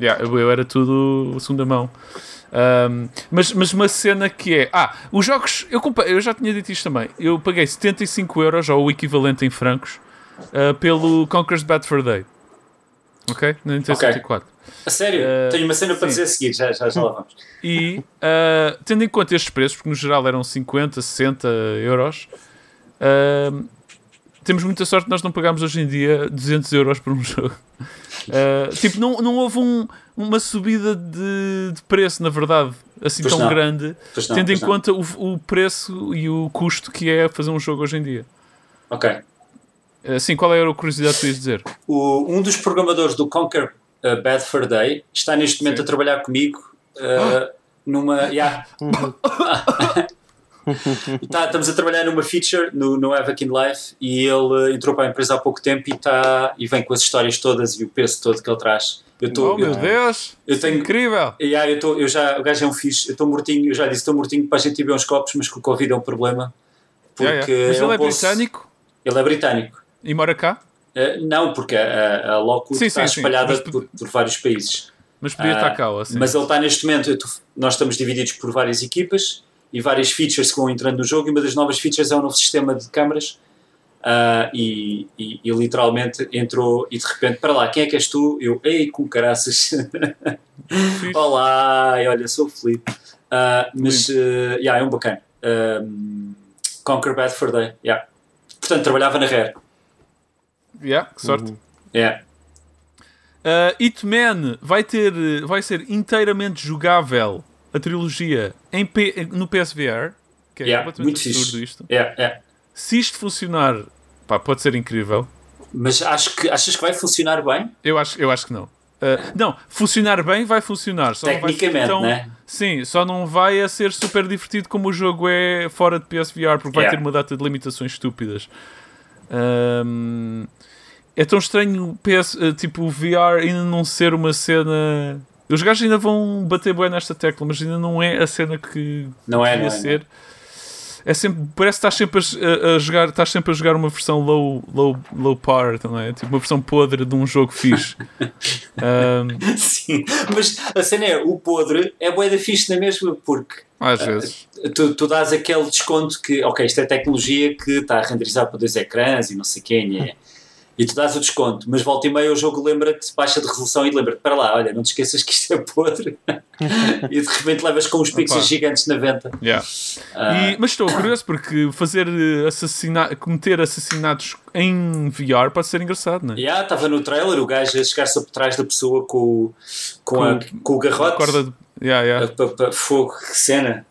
Yeah, eu, era tudo segunda mão. Um, mas, mas uma cena que é. Ah, os jogos. Eu, eu já tinha dito isto também. Eu paguei 75 euros, ou o equivalente em francos, uh, pelo Conquer's Bad Fur Day. Ok? Na Nintendo Ok. 64. A sério? Eh, Tenho uma cena para sim. dizer a seguir. Já, já, já lá vamos. E uh, tendo em conta estes preços, porque no geral eram 50, 60 euros, uh, temos muita sorte de nós não pagarmos hoje em dia 200 euros por um jogo. Uh, tipo, não, não houve um- uma subida de, de preço, na verdade, assim Pois tão não. grande, Pois não, tendo em não. conta o, o preço e o custo que é fazer um jogo hoje em dia. Ok. Assim, qual era a curiosidade que tu ias dizer? O- um dos programadores do Conquer uh, Bad Fur Day está neste momento Sim. a trabalhar comigo uh, numa. Yeah. Tá, estamos a trabalhar numa feature no, no Avakin Life e ele uh, entrou para a empresa há pouco tempo e, tá, e vem com as histórias todas e o peso todo que ele traz. Eu tô, oh meu eu, Deus! eu é tenho- Incrível! Yeah, eu, tô, eu já, o gajo é um fixe, eu estou mortinho, eu já disse, estou mortinho para a gente ir beber uns copos, mas que o Covid é um problema. Porque Yeah, yeah. Mas é um ele é bolso- britânico Ele é britânico. e mora cá, Uh, não, porque a, a, Sim, está sim, sim. espalhada Mas- por, por vários países. mas podia Ah, estar cá, assim. Mas ele está neste momento, eu tô- nós estamos divididos por várias equipas e várias features que vão entrando no jogo e uma das novas features é um novo sistema de câmaras ah, e, e- e literalmente entrou e de repente, para lá, quem é que és tu? Eu, ei, com caraças. Olá, e olha, sou o Felipe. Ah, mas, ah, yeah, é um bacana. Um, Conquer Bad for Day, yeah. Portanto, trabalhava na Rare. Yeah, que sorte. Yeah. Uh, Hitman vai, ter, vai ser inteiramente jogável a trilogia em P- no PSVR, que é Yeah, completamente muito absurdo fixe. isto. Yeah, yeah. Se isto funcionar, pá, pode ser incrível. Mas acho que, achas que vai funcionar bem? Eu acho, eu acho que não. Uh, não, funcionar bem vai funcionar. Só não vai ser Tecnicamente, tão- né? Sim, só não vai a ser super divertido como o jogo é fora de PSVR, porque vai Yeah. ter uma data de limitações estúpidas. Um, é tão estranho o PS, eh, tipo, o VR ainda não ser uma cena. Os gajos ainda vão bater bem nesta tecla, mas ainda não é a cena que Não é, não é, ser. É sempre, parece que estás sempre a, a- jogar, estás sempre a jogar uma versão low, low, low par, não é? Tipo uma versão podre de um jogo fixe. Um, Sim, mas a cena é, o podre é bué da fixe na mesma, porque às vezes. tu, tu dás aquele desconto que, ok, isto é tecnologia que está a renderizar para dois ecrãs e não sei quem é. E tu dás o desconto, mas volta e meia o jogo lembra-te, baixa de resolução e lembra-te, para lá, olha, não te esqueças que isto é podre. e de repente levas com uns pixels gigantes na venta. Yeah. Ah, E- mas estou curioso porque fazer eh, assassina cometer assassinatos em VR pode ser engraçado, não é? Yeah, estava no trailer, o gajo a chegar-se por trás da pessoa com, o- com, a- com o garrote. Corda de... yeah, yeah. a- pa- pa- fogo, que cena.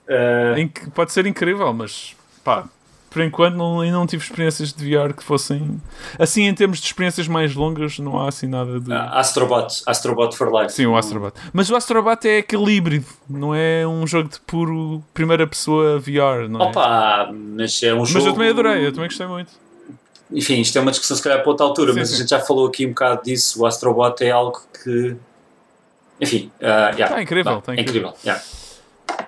Que pode ser incrível, mas pá, por enquanto não, ainda não tive experiências de VR que fossem assim em termos de experiências mais longas, não há assim nada de. ah, Astrobot, Astrobot for Life. Sim, o Astrobot. Mas o Astrobot é aquele híbrido, não é um jogo de puro primeira pessoa VR, não é? Opa, mas é um jogo. mas eu também adorei, eu também gostei muito. Enfim, isto é uma discussão se calhar para outra altura, Sim, mas sim. a gente já falou aqui um bocado disso. O Astrobot é algo que. Enfim, ah, yeah. Tá incrível, Não, tá é incrível. yeah.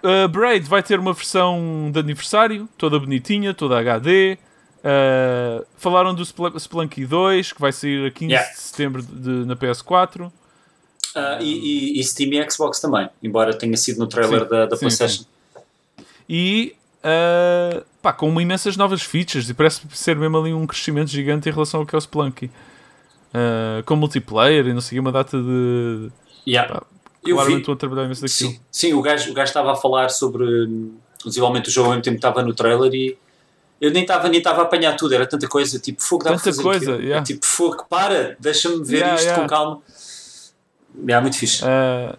Uh, Braid vai ter uma versão de aniversário, toda bonitinha, toda HD. Uh, falaram do Spl- Splunky 2, que vai sair a 15 Yeah. de setembro de- na PS4. Ah, e, e, e Steam e Xbox também, embora tenha sido no trailer Sim, da, da sim, PlayStation. E uh, pá, com imensas novas features. E parece ser mesmo ali um crescimento gigante em relação ao que é o Splunky. Uh, com multiplayer e não sei uma data de. Yeah. Pá, Eu claramente vi, estão a trabalhar imenso daquilo. sim, sim o, gajo, o gajo estava a falar sobre. hum, Visivelmente o jogo ao mesmo tempo estava no trailer e eu nem estava nem estava a apanhar tudo, era tanta coisa, tipo fogo, dá para Tanta fazer coisa, yeah. tipo fogo, para, deixa-me ver Yeah, isto yeah. com calma. É muito fixe. Uh,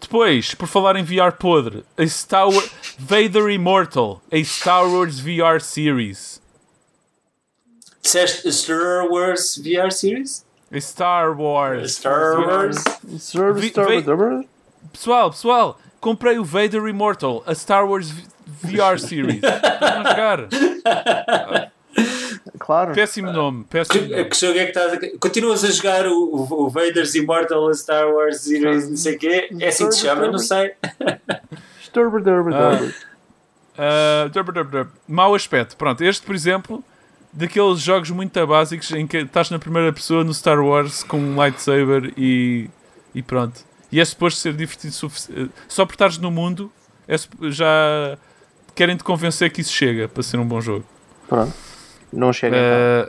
depois, por falar em VR podre, a Star Wars Vader Immortal, a Star Wars VR series. Disseste Star Wars VR Series? A Star Wars. Star Wars? Star vem- Wars. Pessoal, pessoal, comprei o Vader Immortal, a Star Wars VR series. Vamos jogar. Claro. Péssimo nome, péssimo Que, nome. que jogo é que estás a... Continuas a jogar o, o, o Vader's Immortal a Star Wars Series, não sei o quê? É assim que se chama, não sei. Star Wars. Star Wars. Uh, dub, dub, dub. Mau aspecto. Pronto, este, por exemplo, daqueles jogos muito básicos em que estás na primeira pessoa no Star Wars com um lightsaber e, e pronto. E é suposto ser divertido sufici- Só por estares no mundo, é já querem te convencer que isso chega para ser um bom jogo. Pronto. Não chega Eh,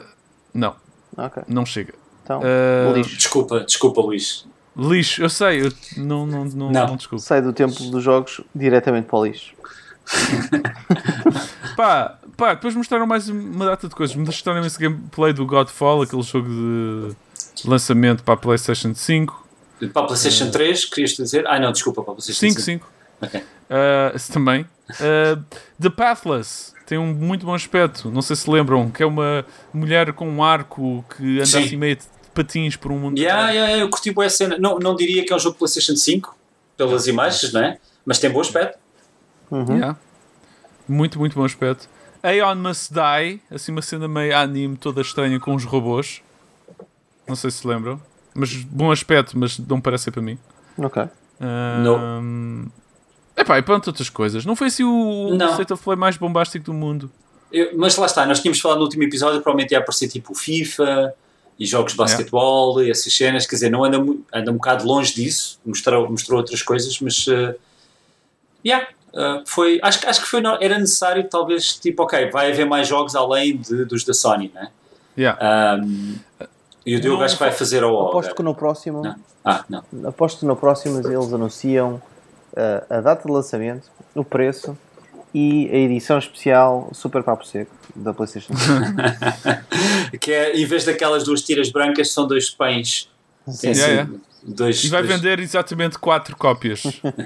não, então. Ok. não chega. Então, Eh, lixo. Desculpa, desculpa, Luís. Lixo, eu sei, eu não, não, não, Não. não desculpo. Sai do tempo dos jogos diretamente para o lixo. Pá, pá, depois mostraram mais uma data de coisas. Mostraram esse gameplay do Godfall, aquele jogo de lançamento para a PlayStation 5. Para a PlayStation 3, querias dizer? Ah, não, desculpa, para a PlayStation 5, 5. 5. Ok. Uh, esse também. Uh, The Pathless tem um muito bom aspecto. Não sei se lembram, que é uma mulher com um arco que anda Sim. assim meio de patins por um mundo. Yeah, yeah, yeah, eu curti boa cena. Não, não diria que é um jogo de PlayStation 5, pelas imagens, não é? Mas tem bom aspecto. Uhum. Yeah. Muito, muito bom aspecto. Aeon Must Die, assim uma cena meio anime, toda estranha com os robôs. Não sei se lembram. Mas bom aspecto, mas não parece ser para mim. Ok. Um, Epá, e pronto, outras coisas. Não foi assim o, Não. o State of Play mais bombástico do mundo. Eu- mas lá está, nós tínhamos falado no último episódio, provavelmente ia aparecer tipo FIFA e jogos de basquetebol e essas cenas, quer dizer, não anda, anda um bocado longe disso, mostrou, mostrou outras coisas, mas uh, yeah, uh, foi, acho, que- acho que foi, era necessário talvez, tipo, ok, vai haver mais jogos além de- dos da Sony, né? Yeah. Um, e o Diogo acho que vai fazer ao Aposto que no próximo, Não. Ah, não. aposto que no próximo eles anunciam uh, a data de lançamento, o preço e a edição especial Super Papo Seco da PlayStation 5. Que é, em vez daquelas duas tiras brancas, são dois pães. Tem Yeah, assim, yeah. Dois, E vai dois- vender exatamente 4 cópias.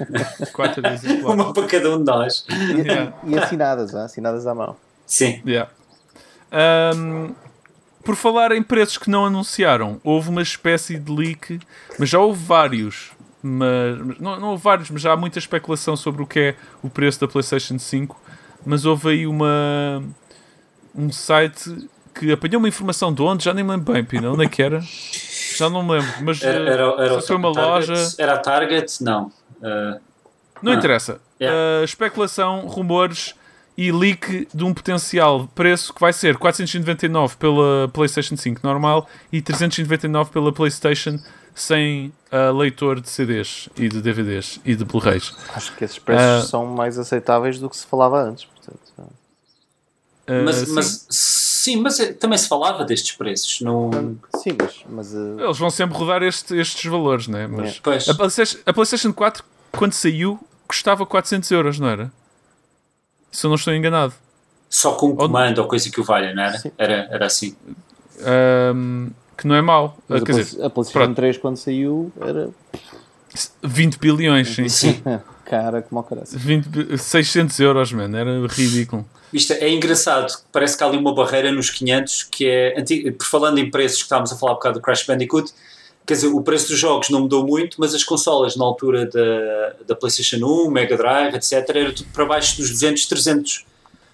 4 uma para cada um de nós. E, Yeah. e assinadas, ah, assinadas à mão. Sim. Yeah. Um, por falar em preços que não anunciaram, houve uma espécie de leak, mas já houve vários. Mas, mas não, não houve vários, mas já há muita especulação sobre o que é o preço da PlayStation 5. Mas houve aí uma um site que apanhou uma informação de onde, já nem me lembro bem, Pina, onde é que era? Já não me lembro, mas Era, era, era se foi uma Target, loja. Era a Target? Não. Uh, Não Ah. interessa. Yeah. Uh, especulação, rumores e leak de um potencial preço que vai ser 499 pela PlayStation 5 normal e 399 pela PlayStation sem uh, leitor de CDs e de DVDs e de Blu-rays. Acho que esses preços são mais aceitáveis do que se falava antes. Portanto, Uh, mas, mas sim, mas eh, também se falava destes preços. Não... sim, mas, mas uh, Eles vão sempre rodar este- estes valores, né? Mas Pois. a, PlayStation, a PlayStation 4, quando saiu, custava 400 euros, não era? Se eu não estou enganado. Só com um comando ou coisa que o valha, não era? Sim. Era, era assim. Um, que não é mau. mas Uh, a, quer Play- dizer, a PlayStation pronto. 3 quando saiu era 20 bilhões, sim. Sim. cara como o caralho. 20, bi- 600 euros, mano, era ridículo. Isto é engraçado, parece que há ali uma barreira nos 500 que é, por falando em preços que estávamos a falar um bocado do Crash Bandicoot, quer dizer, o preço dos jogos não mudou muito, mas as consolas na altura da, da PlayStation 1, Mega Drive, etc, era tudo para baixo dos 200, 300.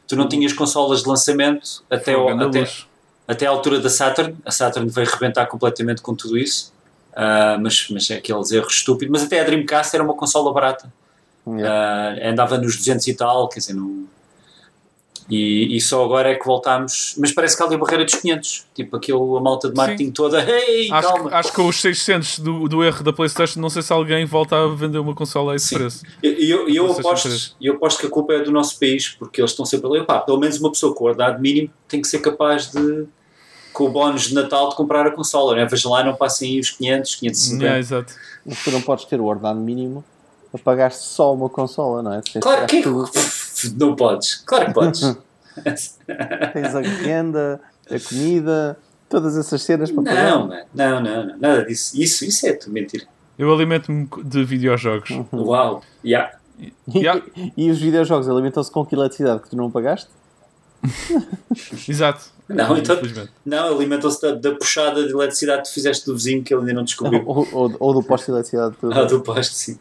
Tu não tinhas consolas de lançamento até, até, até à altura da Saturn. A Saturn veio rebentar completamente com tudo isso. Ah, mas, mas é aqueles erros estúpidos. Mas até a Dreamcast era uma consola barata. Yeah. Ah, andava nos 200 e tal, quer dizer, não... E, e só agora é que voltámos. Mas parece que há ali a barreira dos 500. Tipo, aquilo, a malta de marketing toda. Hey, Acho, calma. que, acho que com os 600 do, do erro da PlayStation, não sei se alguém volta a vender uma consola a esse Sim. preço. E eu, e eu, PlayStation aposto, 3. eu aposto que a culpa é do nosso país, porque eles estão sempre ali. Pá, pelo menos uma pessoa com o ordenado mínimo tem que ser capaz de, com o bónus de Natal, de comprar a consola. Né? Veja lá, não passem aí os 500, 550. Yeah, exato. Mas tu não podes ter o ordenado mínimo a pagar só uma consola, não é? Claro que tu não podes. Claro que podes. tens a renda, a comida, todas essas cenas para pagar. não, não, não, não, nada disso. Isso, isso é tu mentira. Eu alimento-me de videojogos. Hum. Uau, yeah. Yeah. E os videojogos alimentam-se com que eletricidade que tu não pagaste? Exato. Não, então-. Não, alimentam-se da, da puxada de eletricidade que tu fizeste do vizinho que ele ainda não descobriu. Ou, ou, ou do posto de eletricidade. Ah, do posto, sim.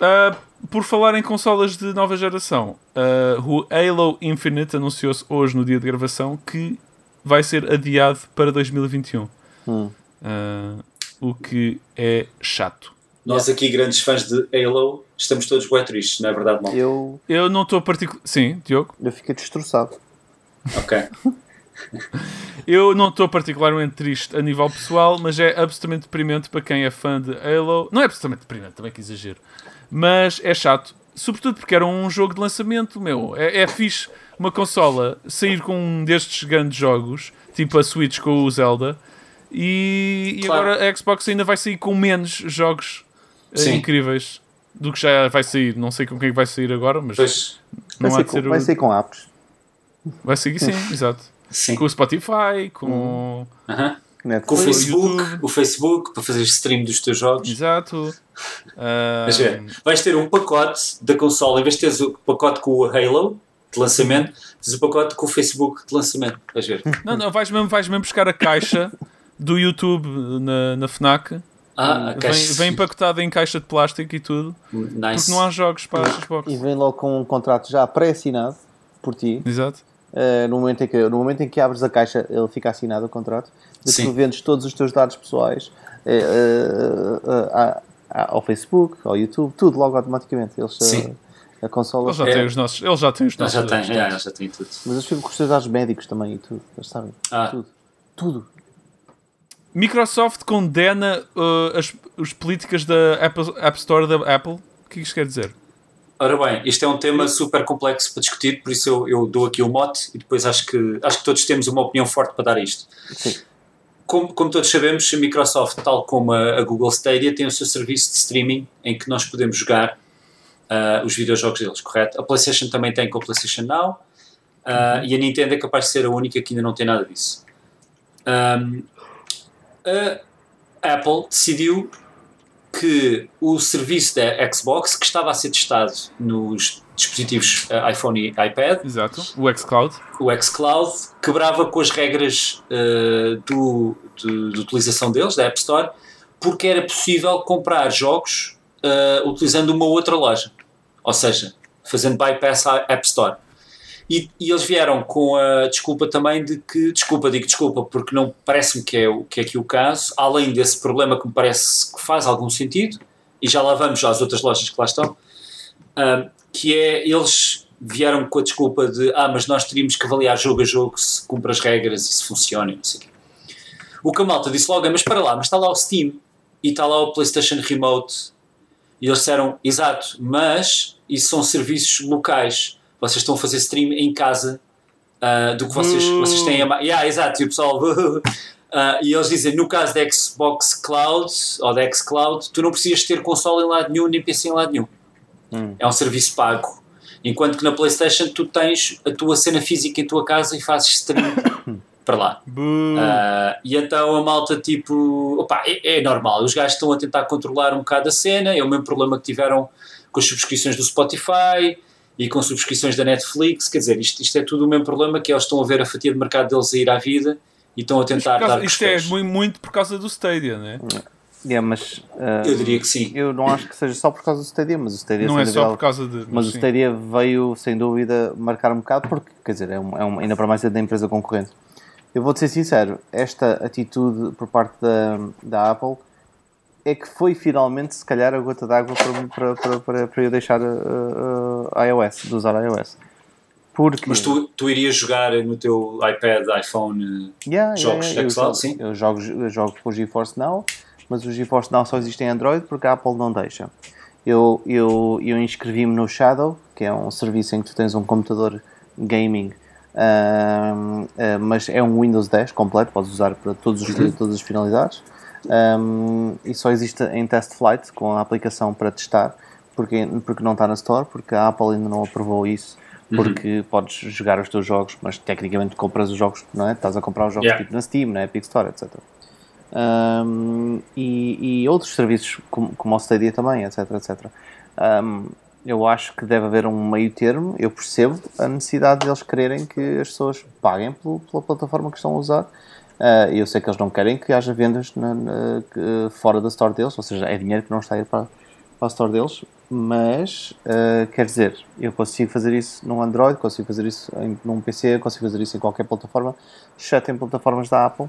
Ah, por falar em consolas de nova geração, ah, o Halo Infinite anunciou-se hoje, no dia de gravação, que vai ser adiado para 2021. Hum. Ah, o que é chato. Nós aqui, grandes fãs de Halo, estamos todos bué tristes, não é verdade, mal? Eu, Eu não estou particular. Sim, Diogo? eu fiquei destroçado. Ok. Eu não estou particularmente triste a nível pessoal, mas é absolutamente deprimente para quem é fã de Halo. Não é absolutamente deprimente, também que exagero. Mas é chato. Sobretudo porque era um jogo de lançamento, meu. É, é fixe uma consola sair com um destes grandes jogos, tipo a Switch com o Zelda, e, e Claro. agora a Xbox ainda vai sair com menos jogos eh, Sim. incríveis do que já vai sair. Não sei com quem vai sair agora, mas Pois, não vai, há ser de com, ser. o- vai ser com apps. Vai seguir sim, exato. sim. Com o Spotify, com. Aham. Com o. Facebook, YouTube. o Facebook, para fazer stream dos teus jogos. Exato. Mas é, vais ter um pacote da consola, em vez de teres o pacote com o Halo de lançamento, tens o pacote com o Facebook de lançamento. Vais ver. Não, não, vais mesmo, vais mesmo buscar a caixa do YouTube na, na FNAC. Ah, Vem, vem empacotada em caixa de plástico e tudo. Nice. Porque não há jogos para a Xbox. E vem logo com um contrato já pré-assinado por ti. Exato. Uh, no, momento em que, no momento em que abres a caixa, ele fica assinado o contrato. E Sim. tu vendes todos os teus dados pessoais eh, eh, eh, a- ao Facebook, ao YouTube, tudo logo automaticamente. Eles, eh, Sim. a consola. Eles já É. têm os nossos. Eles já têm os nossos. já tem, dados já, todos. já tem tudo. Mas eles ficam com os teus dados médicos também e tudo. Eles sabem. Ah. Tudo. Tudo. Microsoft condena uh, as, as políticas da Apple, App Store da Apple. O que isto quer dizer? Ora bem, isto é um tema super complexo para discutir, por isso eu, eu dou aqui o mote e depois acho que, acho que todos temos uma opinião forte para dar isto. Sim. Como, como todos sabemos, a Microsoft, tal como a, a Google Stadia, tem o seu serviço de streaming em que nós podemos jogar ah, os videojogos deles, correto? A PlayStation também tem com a PlayStation Now ah, e a Nintendo é capaz de ser a única que ainda não tem nada disso. Ahm, a Apple decidiu que o serviço da Xbox, que estava a ser testado nos dispositivos ah, iPhone e iPad, Exato. O xCloud. o xCloud quebrava com as regras eh, do, de, de utilização deles, da App Store, porque era possível comprar jogos eh, utilizando uma outra loja. Ou seja, fazendo bypass à App Store. E, e eles vieram com a desculpa também de que, desculpa, digo desculpa, porque não parece-me que é, que é aqui o caso, além desse problema que me parece que faz algum sentido, e já lá vamos às outras lojas que lá estão, ah, que é eles vieram com a desculpa de ah, mas nós teríamos que avaliar jogo a jogo se cumpre as regras e se funciona não sei o quê. O que a malta disse logo é, mas para lá, mas está lá o Steam e está lá o PlayStation Remote e eles disseram, exato, mas isso são serviços locais vocês estão a fazer stream em casa ah, do que vocês, Boo. vocês têm a... Yeah, exato, e o pessoal... Ah, e eles dizem, no caso da Xbox Cloud ou da Xcloud, tu não precisas ter console em lado nenhum nem PC em lado nenhum. É um serviço pago. Enquanto que na PlayStation tu tens a tua cena física em tua casa e fazes stream para lá. Ah, e então a malta, tipo, opá, é, é normal. Os gajos estão a tentar controlar um bocado a cena. É o mesmo problema que tiveram com as subscrições do Spotify e com subscrições da Netflix. Quer dizer, isto, isto é tudo o mesmo problema que eles estão a ver a fatia de mercado deles a ir à vida e estão a tentar causa- dar isto é muito, muito por causa do Stadia, né? Yeah, mas uh, Eu diria que sim. eu não acho que seja só por causa do Stadia, mas o Stadia Não é só por causa de. Mas o sim. Stadia veio, sem dúvida, marcar um bocado, porque, quer dizer, é um, é um, ainda para mais é da empresa concorrente. Eu vou-te ser sincero, esta atitude por parte da, da Apple é que foi finalmente, se calhar, a gota d'água para, para, para, para, eu deixar uh, uh, iOS, de usar iOS. Porque, Mas tu, tu irias jogar no teu iPad, iPhone. Yeah, jogos eu, xCloud, jogo, sim? eu jogo, eu jogo com o GeForce Now, mas o GeForce Now só existe em Android porque a Apple não deixa. Eu, eu, eu inscrevi-me no Shadow, que é um serviço em que tu tens um computador gaming, ahm, ah, mas é um Windows 10 completo, podes usar para todos os, todas as finalidades. Ahm, e só existe em Test Flight com a aplicação para testar, porque, porque não está na Store, porque a Apple ainda não aprovou isso. Porque podes jogar os teus jogos, mas tecnicamente compras os jogos, não é? Estás a comprar os jogos Yeah. tipo na Steam, na Epic Store, etc. Um, e, e outros serviços como, como o Stadia também, etc, etc. Um, eu acho que deve haver um meio termo, eu percebo a necessidade deles quererem que as pessoas paguem pelo- pela plataforma que estão a usar. Uh, eu sei que eles não querem que haja vendas na- na- fora da store deles, ou seja, é dinheiro que não está a ir para, para a store deles, mas uh, quer dizer, eu consigo fazer isso num Android, consigo fazer isso em, num PC, consigo fazer isso em qualquer plataforma, exceto em plataformas da Apple.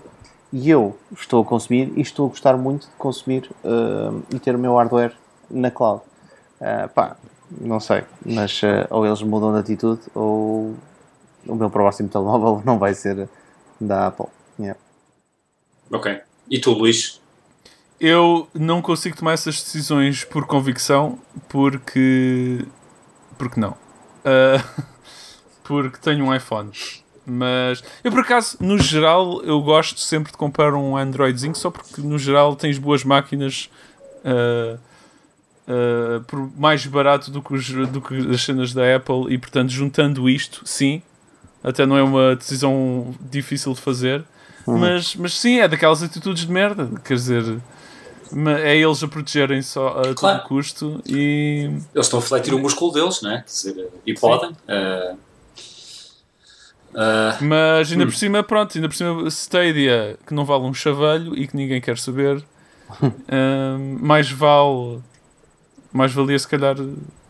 E eu estou a consumir e estou a gostar muito de consumir uh, e ter o meu hardware na cloud. Uh, pá, não sei, mas ou eles mudam de atitude ou o meu próximo telemóvel não vai ser da Apple. Ok. E tu, Luís? Eu não consigo tomar essas decisões por convicção, porque. Porque não. Uh, porque tenho um iPhone. Mas eu, por acaso, no geral, eu gosto sempre de comprar um Androidzinho só porque, no geral, tens boas máquinas uh, uh, por mais barato do que, os, do que as cenas da Apple e, portanto, juntando isto, sim, até não é uma decisão difícil de fazer. Uhum. Mas, mas sim, é daquelas atitudes de merda. Quer dizer, é eles a protegerem só a claro. todo custo e. Eles estão a refletir o músculo deles, não é? Quer dizer, e podem. Uh, uh, Mas ainda hum. por cima, pronto, ainda por cima Stadia que não vale um chavalho e que ninguém quer saber, uh, mais vale. Mais valia se calhar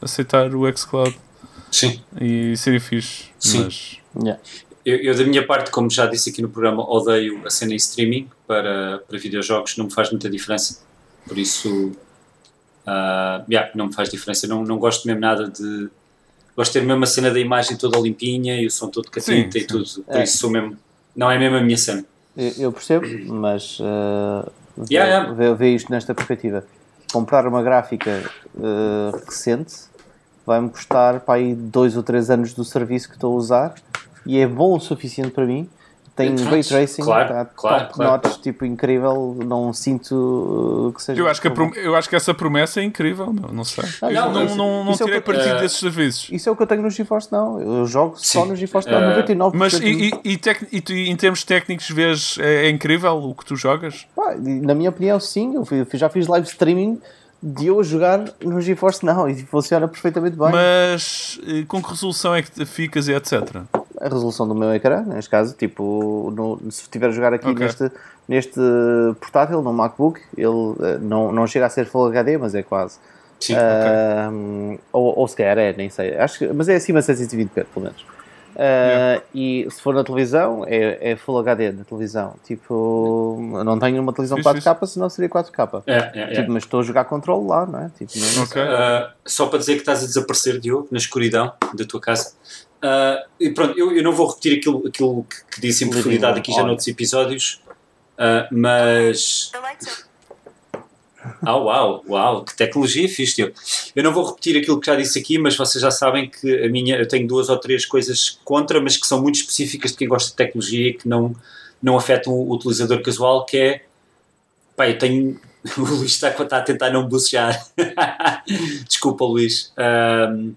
aceitar o xCloud. Sim. E seria fixe. Sim. Mas... Yeah. Eu, eu, da minha parte, como já disse aqui no programa, odeio a cena em streaming para, para videojogos, não me faz muita diferença. Por isso, uh, yeah, não me faz diferença. Não, não gosto mesmo nada de. Gosto de ter mesmo a cena da imagem toda limpinha e o som todo catita e tudo. Por é. isso, sou mesmo. Não é mesmo a minha cena. Eu, eu percebo, mas. Uh, yeah, vê, yeah. Vê, isto nesta perspectiva. Comprar uma gráfica uh, recente vai-me custar para aí dois ou três anos do serviço que estou a usar e é bom o suficiente para mim tem ray tracing, claro, tá claro, top claro. notch, tipo incrível. Não sinto uh, que seja. Eu acho que, eu acho que essa promessa é incrível, meu, não sei. Ah, não, não, não, não é tirei é partido uh, desses serviços. Isso é o que eu tenho no GeForce Now. Eu jogo Sim. só no GeForce Now, uh, 99%. Mas e, e, e, tec, e tu, em termos técnicos, vês é, é incrível o que tu jogas? Pá, na minha opinião, sim. Eu já fiz live streaming de eu a jogar no GeForce Now e funciona perfeitamente bem. Mas eh, com que resolução é que ficas e etc? A resolução do meu ecrã, neste caso, tipo, no, se estiver a jogar aqui okay. neste, neste portátil, no MacBook, ele eh, não, não chega a ser Full HD, mas é quase. Sim, uh, okay. ou, ou se calhar é, nem sei. Acho que, mas é acima de 720p, pelo menos. Yeah. E se for na televisão, é, é Full HD na televisão. Tipo, não tenho uma televisão 4K, senão seria 4K. É, é, tipo, é. Mas estou a jogar controle lá, não é? Tipo, não okay. uh, só para dizer que estás a desaparecer, Diogo, na escuridão da tua casa. Uh, e pronto, eu, eu, não vou repetir aquilo, aquilo que, que disse em profundidade aqui já noutros episódios, uh, mas. Ah, uau, uau, que tecnologia fixe, eu. Não vou repetir aquilo que já disse aqui, mas vocês já sabem que a minha, eu tenho duas ou três coisas contra, mas que são muito específicas de quem gosta de tecnologia e que não, não afetam o utilizador casual, que é, pá, eu tenho, o Luís está, a tentar não bucejar, desculpa Luís, uh,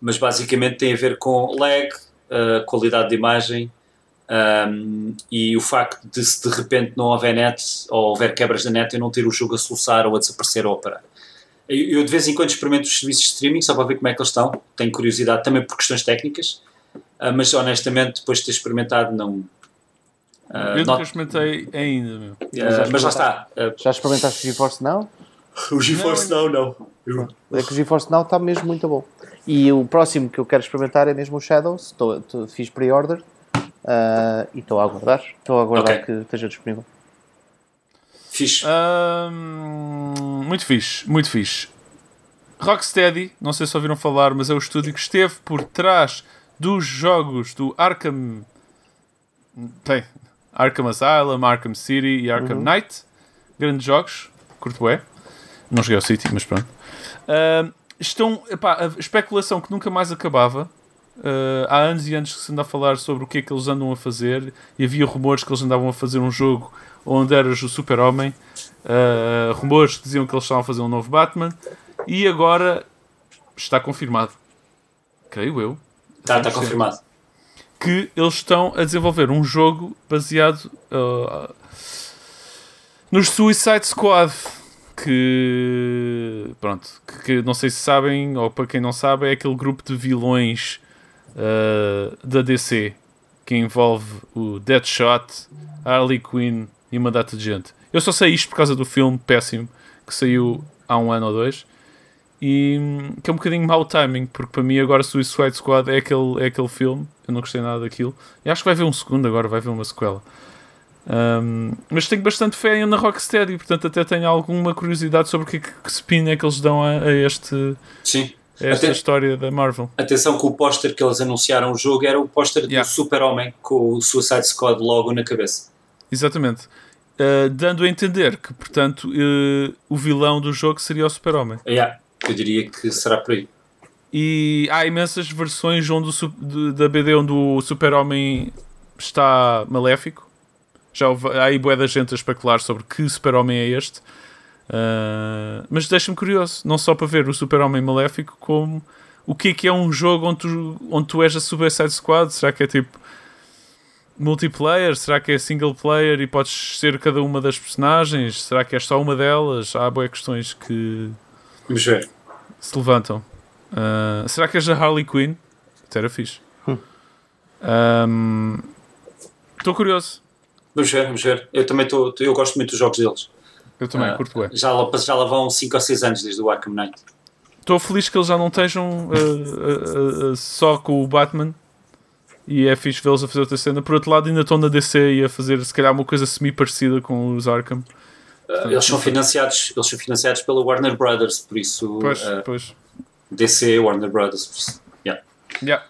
mas basicamente tem a ver com lag, uh, qualidade de imagem um, e o facto de se de repente não houver net ou houver quebras da net eu não ter o jogo a soluçar ou a desaparecer ou a parar. Eu, eu de vez em quando experimento os serviços de streaming só para ver como é que eles estão, tenho curiosidade também por questões técnicas, uh, mas honestamente depois de ter experimentado não... Uh, eu nunca experimentei ainda, meu. Uh, mas lá está. Uh, já experimentaste o GeForce Now? O GeForce Now não. não. É que o GeForce Now está mesmo muito bom. E o próximo que eu quero experimentar é mesmo o Shadows. Fiz pre-order uh, e estou a aguardar. Estou a aguardar okay. que esteja disponível. Fixe. Um, muito fixe, muito fixe. Rocksteady, não sei se ouviram falar, mas é o estúdio que esteve por trás dos jogos do Arkham. Tem. Arkham Asylum, Arkham City e Arkham uhum. Knight. Grandes jogos, curto é. Não joguei ao City, mas pronto. Uh, estão. Epá, a especulação que nunca mais acabava. Uh, há anos e anos que se anda a falar sobre o que é que eles andam a fazer e havia rumores que eles andavam a fazer um jogo onde eras o super-homem. Uh, rumores que diziam que eles estavam a fazer um novo Batman e agora está confirmado. Creio eu. Está, está confirmado. Que eles estão a desenvolver um jogo baseado uh, nos Suicide Squad que pronto, que, que, não sei se sabem, ou para quem não sabe, é aquele grupo de vilões uh, da DC que envolve o Deadshot, Harley Quinn e uma data de gente. Eu só sei isto por causa do filme péssimo que saiu há um ano ou dois e que é um bocadinho mau timing, porque para mim agora Suicide Squad é aquele, é aquele filme, eu não gostei nada daquilo, e acho que vai haver um segundo agora, vai haver uma sequela. Um, mas tenho bastante fé na Rocksteady, portanto até tenho alguma curiosidade sobre o que, que spin é que eles dão a, a este Sim. Esta Até- história da Marvel. Atenção que o póster que eles anunciaram o jogo era o póster Yeah. do Super-Homem com o Suicide Squad logo na cabeça. Exatamente. Uh, dando a entender que, portanto, uh, o vilão do jogo seria o Super-Homem. Yeah, eu diria que será por aí. E há imensas versões onde o, da BD onde o Super-Homem está maléfico. Já houve, há aí bué da gente a especular sobre que Super-Homem é este. Uh, mas deixa-me curioso, não só para ver o Super-Homem maléfico, como o que é que é um jogo onde tu, onde tu és a Suicide Squad? Será que é tipo multiplayer? Será que é single player e podes ser cada uma das personagens? Será que és só uma delas? Há boas questões que Vamos ver. se levantam. Uh, será que és a Harley Quinn? Até era fixe. Um, Estou curioso. Vamos ver, vamos ver. Eu também estou. Eu gosto muito dos jogos deles. Eu também, Ah, curto bem. Já lá, já lá vão 5 ou 6 anos desde o Arkham Knight. Estou feliz que eles já não estejam uh, uh, uh, uh, só com o Batman. E é fixe vê-los a fazer outra cena. Por outro lado, ainda estão na DC e a fazer se calhar uma coisa semi-parecida com os Arkham. Uh, eles são financiados, eles são financiados pela Warner Brothers, por isso Pois, uh, pois. DC, Warner Brothers. yeah. Yeah.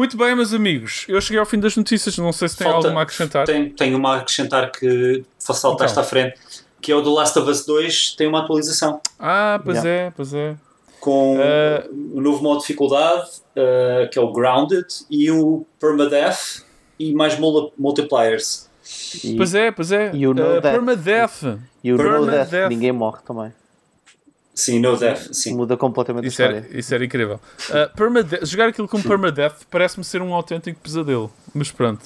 Muito bem, meus amigos. Eu cheguei ao fim das notícias. Não sei se tem Falta- alguma a acrescentar. Tenho, tenho uma a acrescentar que saltaste Então. à frente, que é o The Last of Us 2, tem uma atualização Ah, pois Yeah. é, pois é. com Uh, o novo modo de dificuldade, uh, que é o Grounded, e o Permadeath, e mais mul- multipliers. E, Pois é, pois é. E o No Uh, Death. Permadeath. e o Permadeath. Death, ninguém morre também. Sim, no death, sim. Muda completamente Isso a era, história. isso era incrível. Uh, permade- jogar aquilo com permadeath parece-me ser um autêntico pesadelo. Mas pronto.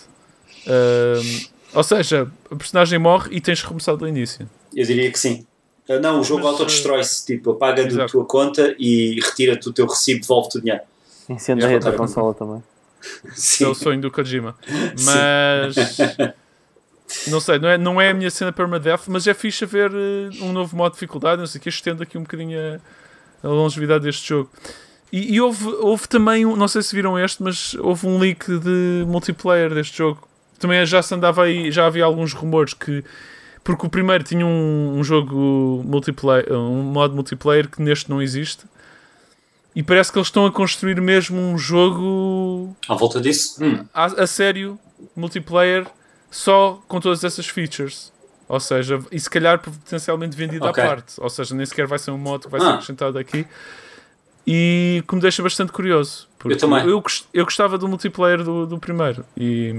Uh, ou seja, a personagem morre e tens que recomeçar do início. Eu diria que sim. Uh, não, o jogo Mas, autodestrói-se, tipo, apaga da Exato. tua conta e retira-te o teu recibo, devolve-te o dinheiro. Incendeia a tua É, consola também. Esse é o Sim. sonho do Kojima. Mas. Não sei, não é, não é a minha cena permadeath, mas é fixe ver uh, um novo modo de dificuldade. Não sei o que, estende aqui um bocadinho a, a longevidade deste jogo. E, e houve, houve também, não sei se viram este, mas houve um leak de multiplayer deste jogo. Também já se andava aí, já havia alguns rumores que. Porque o primeiro tinha um, um jogo multiplayer, um modo multiplayer que neste não existe. E parece que eles estão a construir mesmo um jogo À volta disso, hum, a, a sério, multiplayer, só com todas essas features. Ou seja, e se calhar potencialmente vendido Ok. à parte. Ou seja, nem sequer vai ser um modo que vai Ah. ser acrescentado aqui. E que me deixa bastante curioso. Porque Eu também. Eu, eu gostava do multiplayer do, do primeiro. E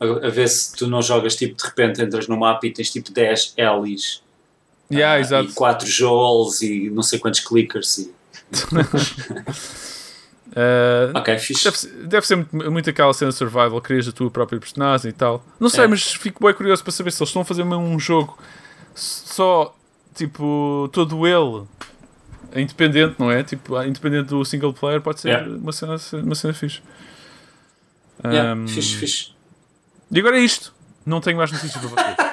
a, a ver se tu não jogas, tipo, de repente entras no mapa e tens tipo 10 Ellie's yeah, ah, e 4 Joels e não sei quantos clickers. E... Uh, Ok, fixe. Deve ser, deve ser muito, muito aquela cena survival, crias a tua própria personagem e tal. Não sei, É. mas fico bem curioso para saber se eles estão a fazer mesmo um jogo só, tipo, todo ele independente, não é? Tipo, independente do single player, pode ser Yeah. uma, cena, uma cena fixe. Yeah, Um, fixe, fixe. E agora é isto. Não tenho mais notícias para vocês.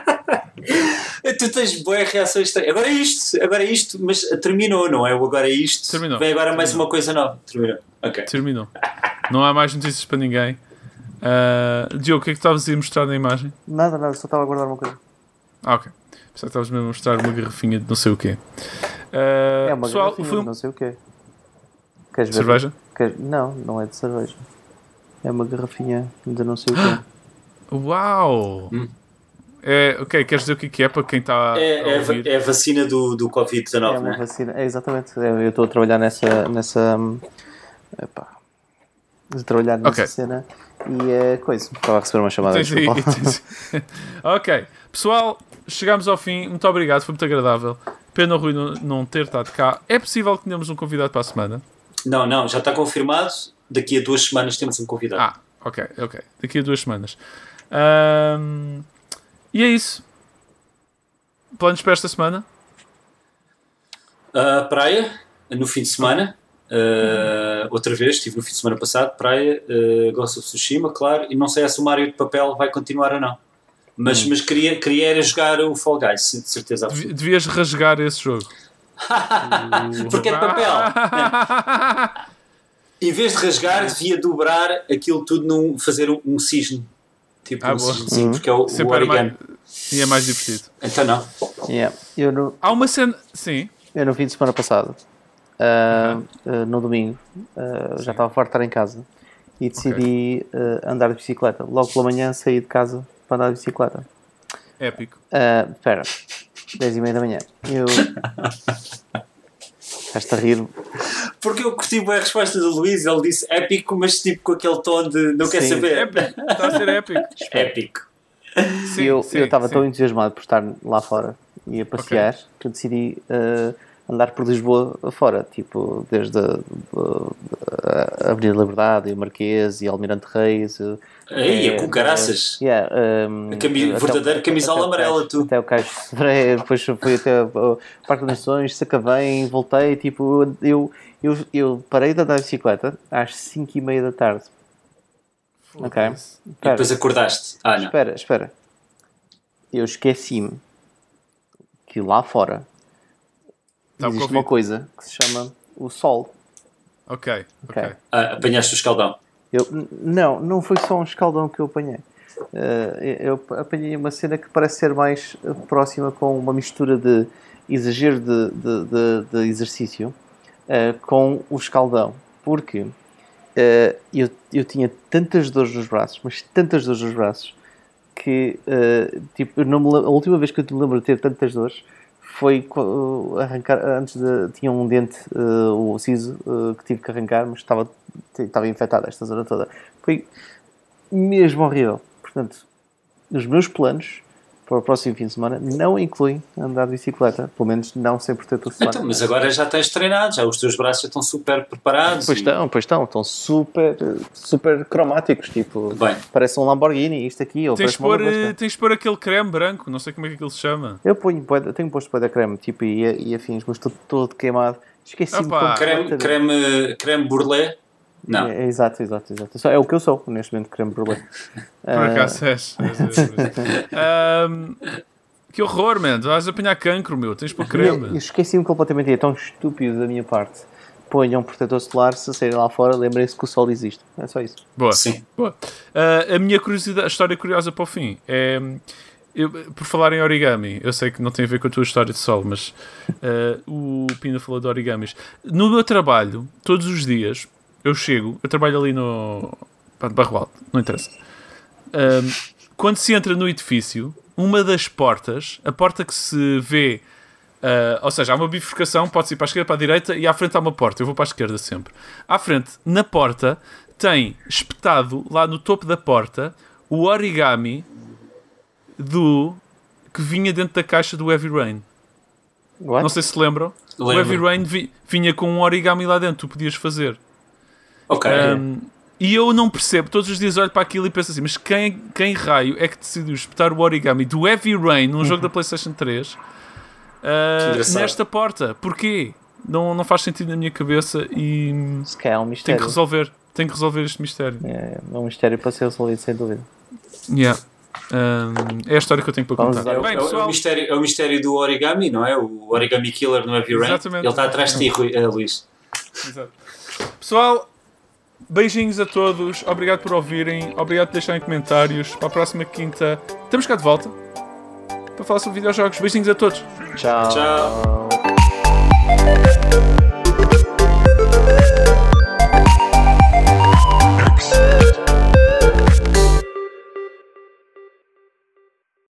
Tu tens boas reações. estranhas. Agora é isto, agora é isto, mas terminou, não é? O agora é isto. Terminou. Vem agora mais Terminou. uma coisa nova. Terminou. Ok. Terminou. Não há mais notícias para ninguém. Uh, Diogo, o que é que estavas a mostrar na imagem? Nada, nada, só estava a guardar uma coisa. Ah, ok. Pensava que estavas mesmo a mostrar uma garrafinha de não sei o quê. Uh, É uma pessoal, garrafinha, foi um- não sei o quê. Queres ver? Cerveja? Queres- Não, não é de cerveja. É uma garrafinha de não sei o quê. Uau! Hum. É, ok, queres dizer o que é que é para quem está a É, é, a é a vacina do, do Covid-19, É não uma é? vacina. É exatamente. Eu estou a trabalhar nessa. nessa epá, a trabalhar nessa Ok. cena e é coisa. Estava a receber uma chamada. Tens aí- tens- ok, pessoal, chegamos ao fim. Muito obrigado, foi muito agradável. Pena o Rui não, não ter estado cá. É possível que tenhamos um convidado para a semana? Não, não, já está confirmado. Daqui a duas semanas temos um convidado. Ah, ok, ok. Daqui a duas semanas. Ahm, e é isso. Planos para esta semana? A praia, no fim de semana. uh, outra vez, estive no fim de semana passado, praia, uh, Ghost of Tsushima, claro, e não sei se o Mario de papel vai continuar ou não. Mas, mas queria, queria era jogar o Fall Guys, de certeza absoluta. Devias rasgar esse jogo. Porque é de papel. né? Em vez de rasgar, devia dobrar aquilo tudo num. fazer um, um cisne. Tipo Ah, um sim, porque é o, o mais, origami. e é mais divertido. Então não. Yeah. Eu, no, Há uma cena. Sim. eu no fim de semana passado uh, uh, no domingo. Uh, já estava farto de estar em casa. E decidi uh, andar de bicicleta. Logo pela manhã saí de casa para andar de bicicleta. Épico. Uh, Espera, 10 e meia da manhã. Eu. Estás-te a rir. Porque eu curti bem a resposta do Luís, ele disse épico, mas tipo com aquele tom de não quer Sim. saber. Épico. Está a ser épico. Épico. Sim, eu sim, eu estava sim. tão entusiasmado por estar lá fora e a passear que eu decidi uh, andar por Lisboa fora, tipo, desde a, a, a Avenida da Liberdade, e o Marquês e Almirante Reis. uh, Aí, eh, é com caraças. Yeah, um, A cami- verdadeira camisola até amarela, tu. Até o Cais de depois fui até o Parque das Nações, Sacavém, voltei, tipo, eu, eu, eu parei de andar de bicicleta às 5 e meia da tarde. Ok? E Espera, depois acordaste. Ah, não. espera, espera. Eu esqueci-me que lá fora Tá existe uma coisa que se chama o sol. Ok, ok. Ok. Ah, apanhaste o escaldão. Eu, não, não foi só um escaldão que eu apanhei. Eh, eu apanhei uma cena que parece ser mais próxima com uma mistura de exagero de, de, de- de exercício eh, com o escaldão. Porque eh, eu, eu tinha tantas dores nos braços, mas tantas dores nos braços, que eh, tipo, me a última vez que eu me lembro de ter tantas dores foi arrancar antes de tinha um dente eh, o siso que tive que arrancar mas estava estava infectado esta zona toda. Foi mesmo horrível. Portanto os meus planos para o próximo fim de semana não incluem andar de bicicleta pelo menos não sem protetor solar Então, mas agora já tens treinado, já os teus braços já estão super preparados. Pois e- estão, pois estão, estão super, super cromáticos, tipo, Bem. parece um Lamborghini, isto aqui, ou Tens uma pôr, eh, tens de pôr aquele creme branco, não sei como é que aquilo se chama. Eu ponho, tenho posto da creme, tipo, e, e afins, mas estou todo queimado. Esqueci-me Opa. Creme, creme, creme burlé? Não. É, exato, exato, exato. Só- É o que eu sou, neste momento, creme brulee. Por acaso és. Ahm, que horror, man. Vais apanhar cancro, meu. Tens e- creme. Esqueci-me completamente, é tão estúpido da minha parte. Ponham um protetor solar, se saírem lá fora, lembrem-se que o sol existe. É só isso. Boa. Sim. Boa. Ah, a minha curiosidade, a história curiosa para o fim é. eu- por falar em origami, eu sei que não tem a ver com a tua história de sol, mas ah, o Pina falou de origamis. No meu trabalho, todos os dias, eu chego, eu trabalho ali no. pá, Barro Alto, não interessa. Ahm, quando se entra no edifício, uma das portas, a porta que se vê, ah, ou seja, há uma bifurcação, pode ir para a esquerda, para a direita e à frente há uma porta. Eu vou para a esquerda sempre. À frente, na porta, tem espetado lá no topo da porta o origami do que vinha dentro da caixa do Heavy Rain. What? Não sei se lembram. O Lembro. Heavy Rain vi- vinha com um origami lá dentro, tu podias fazer. Ok. Um, e eu não percebo, todos os dias olho para aquilo e penso assim, mas quem, quem raio é que decidiu espetar o origami do Heavy Rain num jogo da Playstation 3 uh, engraçado. nesta porta? Porquê? Não, não faz sentido na minha cabeça e Se calhar é um tenho mistério. que resolver. Tenho que resolver este mistério. É, é um mistério para ser resolvido, sem dúvida. Yeah. Um, é a história que eu tenho para Vamos contar. É o, Bem, é o- é o pessoal, mistério, é o mistério do origami, não é? O origami killer no Heavy Rain. Exatamente. Ele está atrás de ti, eh, Luís. Exato. Pessoal, beijinhos a todos. Obrigado por ouvirem. Obrigado por deixarem comentários. Para a próxima quinta, estamos cá de volta para falar sobre videojogos. Beijinhos a todos. Tchau. Tchau. Tchau.